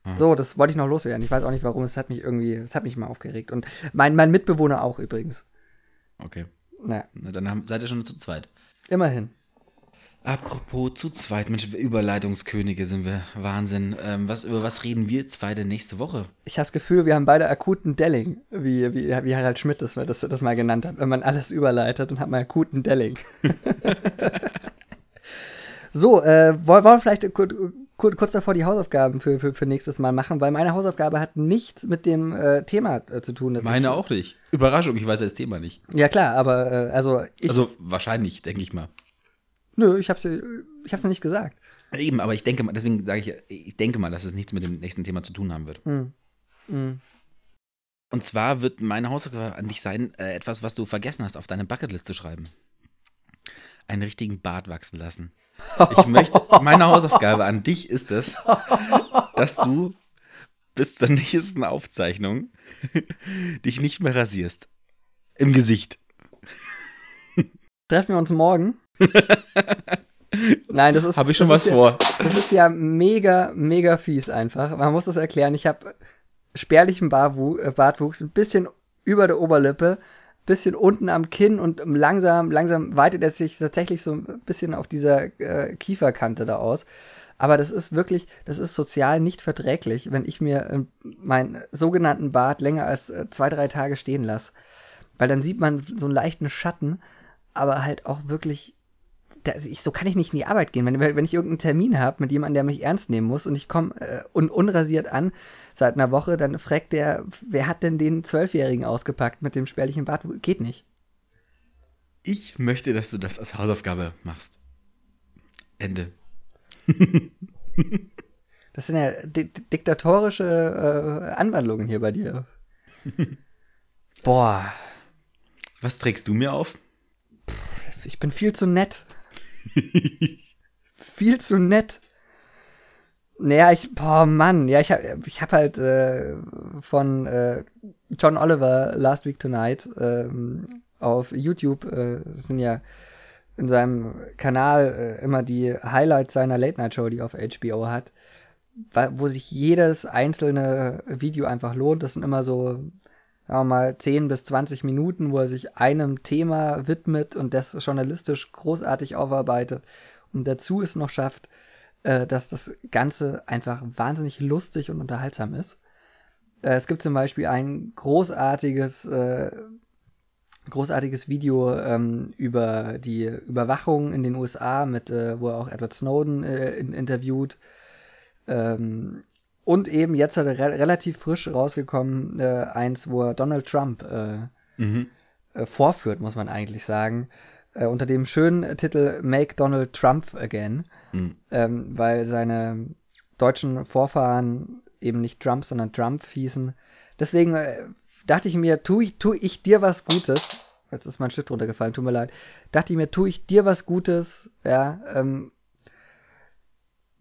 Ah. So, das wollte ich noch loswerden. Ich weiß auch nicht warum. Es hat mich irgendwie, es hat mich mal aufgeregt. Und mein, mein Mitbewohner auch übrigens. Okay. Naja, Na, dann haben, seid ihr schon zu zweit. immerhin. Apropos zu zweit, Mensch, Überleitungskönige sind wir. Wahnsinn. Ähm, was, über was reden wir zwei denn nächste Woche? Ich habe das Gefühl, wir haben beide akuten Delling, wie, wie, wie Harald Schmidt das, das, das mal genannt hat. Wenn man alles überleitet, dann hat man akuten Delling. [LAUGHS] so, äh, wollen wir vielleicht kur- kur- kurz davor die Hausaufgaben für, für, für nächstes Mal machen, weil meine Hausaufgabe hat nichts mit dem äh, Thema äh, zu tun. das Meine auch nicht. Überraschung, ich weiß ja das Thema nicht. Ja klar, aber äh, also ich, also wahrscheinlich, denke ich mal. Nö, ich hab's, dir- ich hab's dir nicht gesagt. Eben, aber ich denke mal, deswegen sage ich, ich denke mal, dass es nichts mit dem nächsten Thema zu tun haben wird. Hm. Hm. Und zwar wird meine Hausaufgabe an dich sein, äh, etwas, was du vergessen hast, auf deine Bucketlist zu schreiben. einen richtigen Bart wachsen lassen. Ich möchte, [LAUGHS] meine Hausaufgabe an dich ist es, dass du bis zur nächsten Aufzeichnung [LAUGHS] dich nicht mehr rasierst. Im Gesicht. Treffen wir uns morgen? [LAUGHS] Nein, das ist. Habe ich schon was ist vor. Ja, das ist ja mega, mega fies einfach. Man muss das erklären. Ich habe spärlichen Barwu äh, Bartwuchs, ein bisschen über der Oberlippe, bisschen unten am Kinn und langsam, langsam weitet er sich tatsächlich so ein bisschen auf dieser äh, Kieferkante da aus. Aber das ist wirklich, das ist sozial nicht verträglich, wenn ich mir äh, meinen sogenannten Bart länger als äh, zwei, drei Tage stehen lasse. Weil dann sieht man so einen leichten Schatten, aber halt auch wirklich da, ich, so kann ich nicht in die Arbeit gehen. Wenn, wenn ich irgendeinen Termin habe mit jemandem, der mich ernst nehmen muss und ich komme äh, un, unrasiert an seit einer Woche, dann fragt der, wer hat denn den Zwölfjährigen ausgepackt mit dem spärlichen Bart? Geht nicht. Ich möchte, dass du das als Hausaufgabe machst. Ende. [LAUGHS] das sind ja di diktatorische äh, Anwandlungen hier bei dir. [LAUGHS] Boah. Was trägst du mir auf? Ich bin viel zu nett. [LAUGHS] viel zu nett. Naja, ich, boah, Mann, ja, ich habe ich hab halt äh, von äh, John Oliver Last Week Tonight ähm, auf YouTube, äh, sind ja in seinem Kanal äh, immer die Highlights seiner Late-Night-Show, die auf HBO hat, wo sich jedes einzelne Video einfach lohnt. Das sind immer so, sagen wir mal, 10 bis 20 Minuten, wo er sich einem Thema widmet und das journalistisch großartig aufarbeitet. Und dazu es noch schafft, äh, dass das Ganze einfach wahnsinnig lustig und unterhaltsam ist. Äh, es gibt zum Beispiel ein großartiges, äh, großartiges Video ähm, über die Überwachung in den USA, mit, wo er auch Edward Snowden in, interviewt. Ähm, und eben jetzt hat er re relativ frisch rausgekommen, äh, eins, wo er Donald Trump mhm. vorführt, muss man eigentlich sagen äh, unter dem schönen Titel Make Donald Trump Again, mhm. ähm, weil seine deutschen Vorfahren eben nicht Trump, sondern Trump hießen. Deswegen äh, dachte ich mir, tu ich, tu ich dir was Gutes. Jetzt ist mein Stift runtergefallen, tut mir leid. Dachte ich mir, tu ich dir was Gutes, ja, ähm,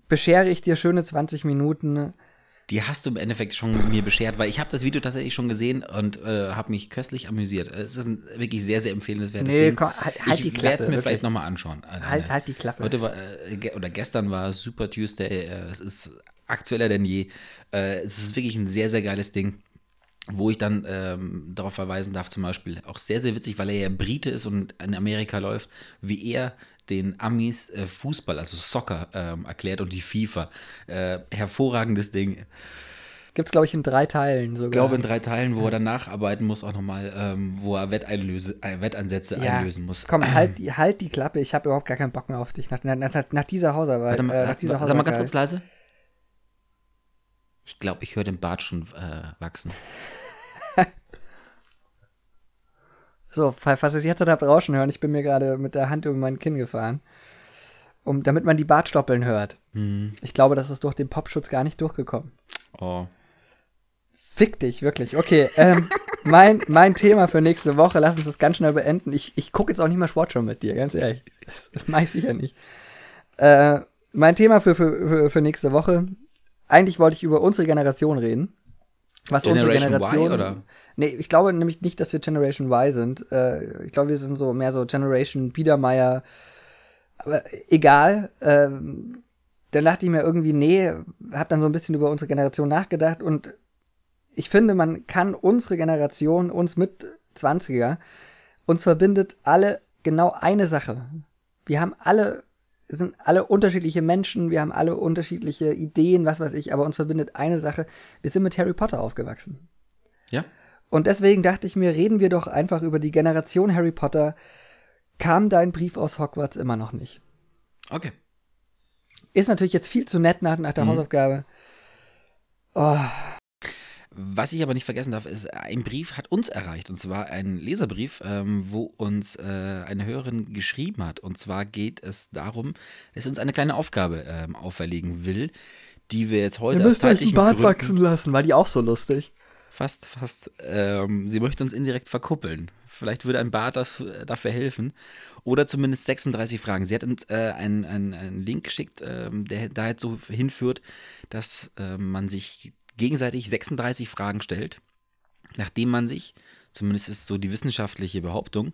beschere ich dir schöne 20 Minuten die hast du im Endeffekt schon mir beschert, weil ich habe das Video tatsächlich schon gesehen und äh, habe mich köstlich amüsiert. Es ist ein wirklich sehr, sehr empfehlenswertes nee, Ding. Komm, halt, halt ich werde es mir vielleicht nochmal anschauen. Also, halt, halt die Klappe. Heute war, äh, oder gestern war Super Tuesday. Äh, es ist aktueller denn je. Äh, es ist wirklich ein sehr, sehr geiles Ding wo ich dann ähm, darauf verweisen darf, zum Beispiel auch sehr, sehr witzig, weil er ja Brite ist und in Amerika läuft, wie er den Amis äh, Fußball, also Soccer, ähm, erklärt und die FIFA. Äh, hervorragendes Ding. Gibt es, glaube ich, in drei Teilen sogar. Ich glaube, in drei Teilen, wo er dann nacharbeiten muss, auch nochmal, ähm, wo er Wetteinlöse, äh, Wettansätze ja, einlösen muss. Komm, halt, halt die Klappe, ich habe überhaupt gar keinen Bock mehr auf dich nach, nach, nach dieser Hausarbeit. Warte mal, äh, nach dieser Hausarbeit. Sag mal ganz kurz leise. Ich glaube, ich höre den Bart schon äh, wachsen. So, falls ihr es jetzt habt rauschen hören, ich bin mir gerade mit der Hand über mein Kinn gefahren. Um, damit man die Bartstoppeln hört. Hm. Ich glaube, das ist durch den Popschutz gar nicht durchgekommen. Oh. Fick dich, wirklich. Okay, ähm, [LAUGHS] mein, mein Thema für nächste Woche, lass uns das ganz schnell beenden. Ich, ich gucke jetzt auch nicht mehr Sportshow mit dir, ganz ehrlich. Das mache ich sicher nicht. Äh, mein Thema für, für, für, für nächste Woche, eigentlich wollte ich über unsere Generation reden. Was Generation unsere Generation. Y, oder? Nee, ich glaube nämlich nicht, dass wir Generation Y sind. Äh, ich glaube, wir sind so mehr so Generation Biedermeier. Aber egal. Ähm, dann dachte ich mir irgendwie, nee, hab dann so ein bisschen über unsere Generation nachgedacht und ich finde, man kann unsere Generation, uns mit 20er, uns verbindet alle genau eine Sache. Wir haben alle, sind alle unterschiedliche Menschen, wir haben alle unterschiedliche Ideen, was weiß ich, aber uns verbindet eine Sache. Wir sind mit Harry Potter aufgewachsen. Ja. Und deswegen dachte ich mir, reden wir doch einfach über die Generation Harry Potter. Kam dein Brief aus Hogwarts immer noch nicht? Okay. Ist natürlich jetzt viel zu nett nach, nach der mhm. Hausaufgabe. Oh. Was ich aber nicht vergessen darf, ist, ein Brief hat uns erreicht. Und zwar ein Leserbrief, ähm, wo uns äh, eine Hörerin geschrieben hat. Und zwar geht es darum, dass sie uns eine kleine Aufgabe ähm, auferlegen will, die wir jetzt heute Ihr müsst euch einen Bart Gründen wachsen lassen, war die auch so lustig. Fast, fast. Ähm, sie möchte uns indirekt verkuppeln. Vielleicht würde ein Bart dafür, dafür helfen. Oder zumindest 36 Fragen. Sie hat uns äh, einen, einen, einen Link geschickt, ähm, der da halt so hinführt, dass äh, man sich gegenseitig 36 Fragen stellt, nachdem man sich, zumindest ist so die wissenschaftliche Behauptung,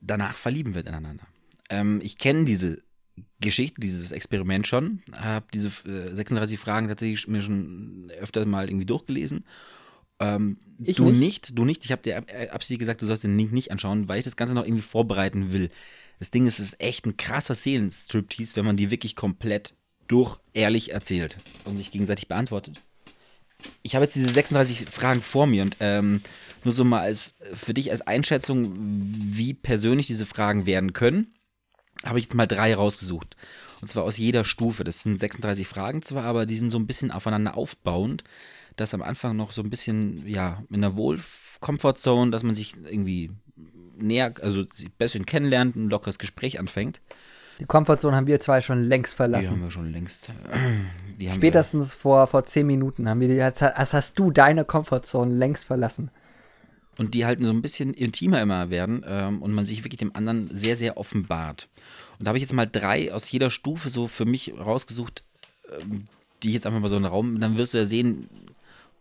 danach verlieben wird ineinander. Ähm, ich kenne diese Geschichte, dieses Experiment schon, habe diese äh, 36 Fragen tatsächlich mir schon öfter mal irgendwie durchgelesen. Ähm, du nicht. nicht, du nicht. Ich habe dir äh, absichtlich gesagt, du sollst den Link nicht anschauen, weil ich das Ganze noch irgendwie vorbereiten will. Das Ding ist, es ist echt ein krasser Seelenstriptease, wenn man die wirklich komplett durch ehrlich erzählt und sich gegenseitig beantwortet. Ich habe jetzt diese 36 Fragen vor mir und ähm, nur so mal als für dich als Einschätzung, wie persönlich diese Fragen werden können, habe ich jetzt mal drei rausgesucht. Und zwar aus jeder Stufe. Das sind 36 Fragen zwar, aber die sind so ein bisschen aufeinander aufbauend, dass am Anfang noch so ein bisschen, ja, in der Wohl-Comfort-Zone, dass man sich irgendwie näher, also sich besser kennenlernt, ein lockeres Gespräch anfängt. Die Comfortzone haben wir zwei schon längst Die verlassen. haben wir schon längst. [CLEARS THROAT] Die Spätestens vor, vor zehn Minuten haben wir die, als, als hast du deine Comfortzone längst verlassen. Wir, und die halt so ein bisschen intimer immer werden ähm, und man sich wirklich dem anderen sehr, sehr offenbart. Und da habe ich jetzt mal drei aus jeder Stufe so für mich rausgesucht, ähm, die ich jetzt einfach mal so in den Raum, dann wirst du ja sehen,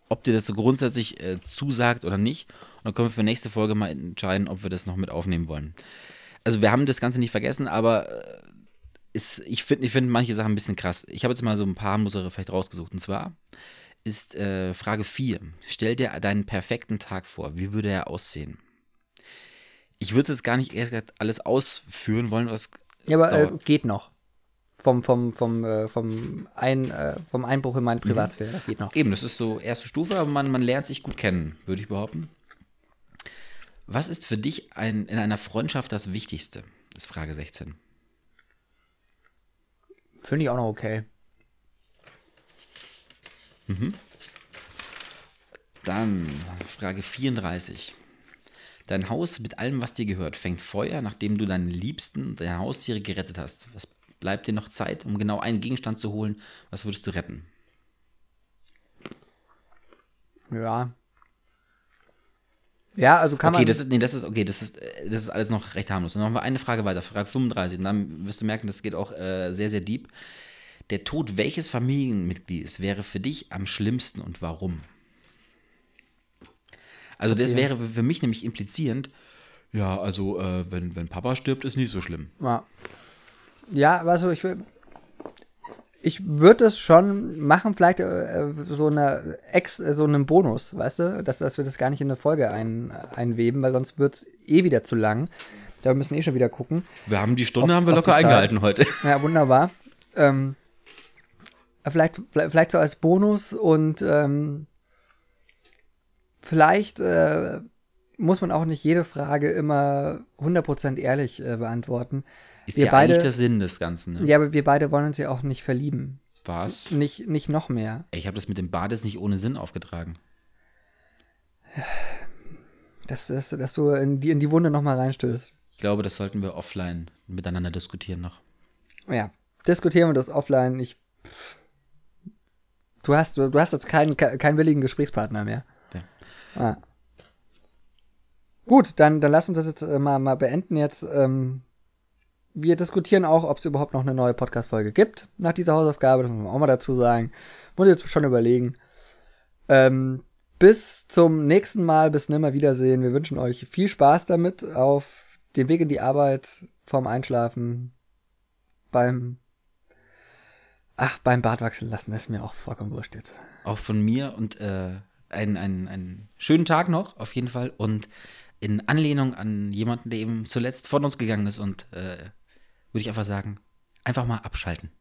ob dir das so grundsätzlich äh, zusagt oder nicht. Und dann können wir für nächste Folge mal entscheiden, ob wir das noch mit aufnehmen wollen. Also wir haben das Ganze nicht vergessen, aber äh, ist, ich finde ich find manche Sachen ein bisschen krass. Ich habe jetzt mal so ein paar Muster vielleicht rausgesucht. Und zwar ist äh, Frage 4. Stell dir deinen perfekten Tag vor. Wie würde er aussehen? Ich würde jetzt gar nicht erst alles ausführen wollen, was Ja, aber äh, geht noch. Vom, vom, vom, äh, vom, ein, äh, vom Einbruch in meine Mhm. Privatsphäre. Geht noch. Eben, das ist so erste Stufe, aber man, man lernt sich gut kennen, würde ich behaupten. Was ist für dich ein, in einer Freundschaft das Wichtigste? Das ist Frage 16. Finde ich auch noch okay. Mhm. Dann Frage 34. Dein Haus mit allem, was dir gehört, fängt Feuer, nachdem du deinen Liebsten, deine Haustiere gerettet hast. Was bleibt dir noch Zeit, um genau einen Gegenstand zu holen? Was würdest du retten? Ja. Ja, also kann okay, man. das ist, nee, das ist, okay, das ist, äh, das ist alles noch recht harmlos. Dann haben wir eine Frage weiter, Frage 35. Und dann wirst du merken, das geht auch äh, sehr, sehr deep. Der Tod welches Familienmitglieds wäre für dich am schlimmsten und warum? Also das Okay. wäre für mich nämlich implizierend, ja, also äh, wenn, wenn Papa stirbt, ist nicht so schlimm. Ja, ja also ich will. Ich würde es schon machen, vielleicht äh, so eine Ex, äh, so einen Bonus, weißt du, dass, dass wir das gar nicht in eine Folge ein, einweben, weil sonst wird es eh wieder zu lang. Da müssen eh schon wieder gucken. Wir haben die Stunde Auf- haben wir locker eingehalten heute. [LAUGHS] Ja, wunderbar. Ähm, vielleicht, vielleicht so als Bonus und ähm, vielleicht äh, muss man auch nicht jede Frage immer 100% ehrlich äh, beantworten. Ist Wir ja beide- eigentlich der Sinn des Ganzen. Ne? Ja, aber wir beide wollen uns ja auch nicht verlieben. Was? Nicht, nicht noch mehr. Ich habe das mit dem Bades nicht ohne Sinn aufgetragen. Dass, dass, dass du in die, in die Wunde nochmal reinstößt. Ich glaube, das sollten wir offline miteinander diskutieren noch. Ja, diskutieren wir das offline. Ich, du, hast, du, du hast jetzt keinen, keinen willigen Gesprächspartner mehr. Ja. Ah. Gut, dann, dann lass uns das jetzt äh, mal, mal beenden jetzt. Ähm, wir diskutieren auch, ob es überhaupt noch eine neue Podcast-Folge gibt nach dieser Hausaufgabe. Das muss man auch mal dazu sagen. Muss ich jetzt schon überlegen. Ähm, bis zum nächsten Mal, bis nimmer Wiedersehen. Wir wünschen euch viel Spaß damit auf dem Weg in die Arbeit, vorm Einschlafen, beim Ach, beim Bart wachsen lassen ist mir auch vollkommen wurscht jetzt. Auch von mir und äh, einen, einen, einen schönen Tag noch, auf jeden Fall. Und in Anlehnung an jemanden, der eben zuletzt von uns gegangen ist und äh, würde ich einfach sagen, einfach mal abschalten.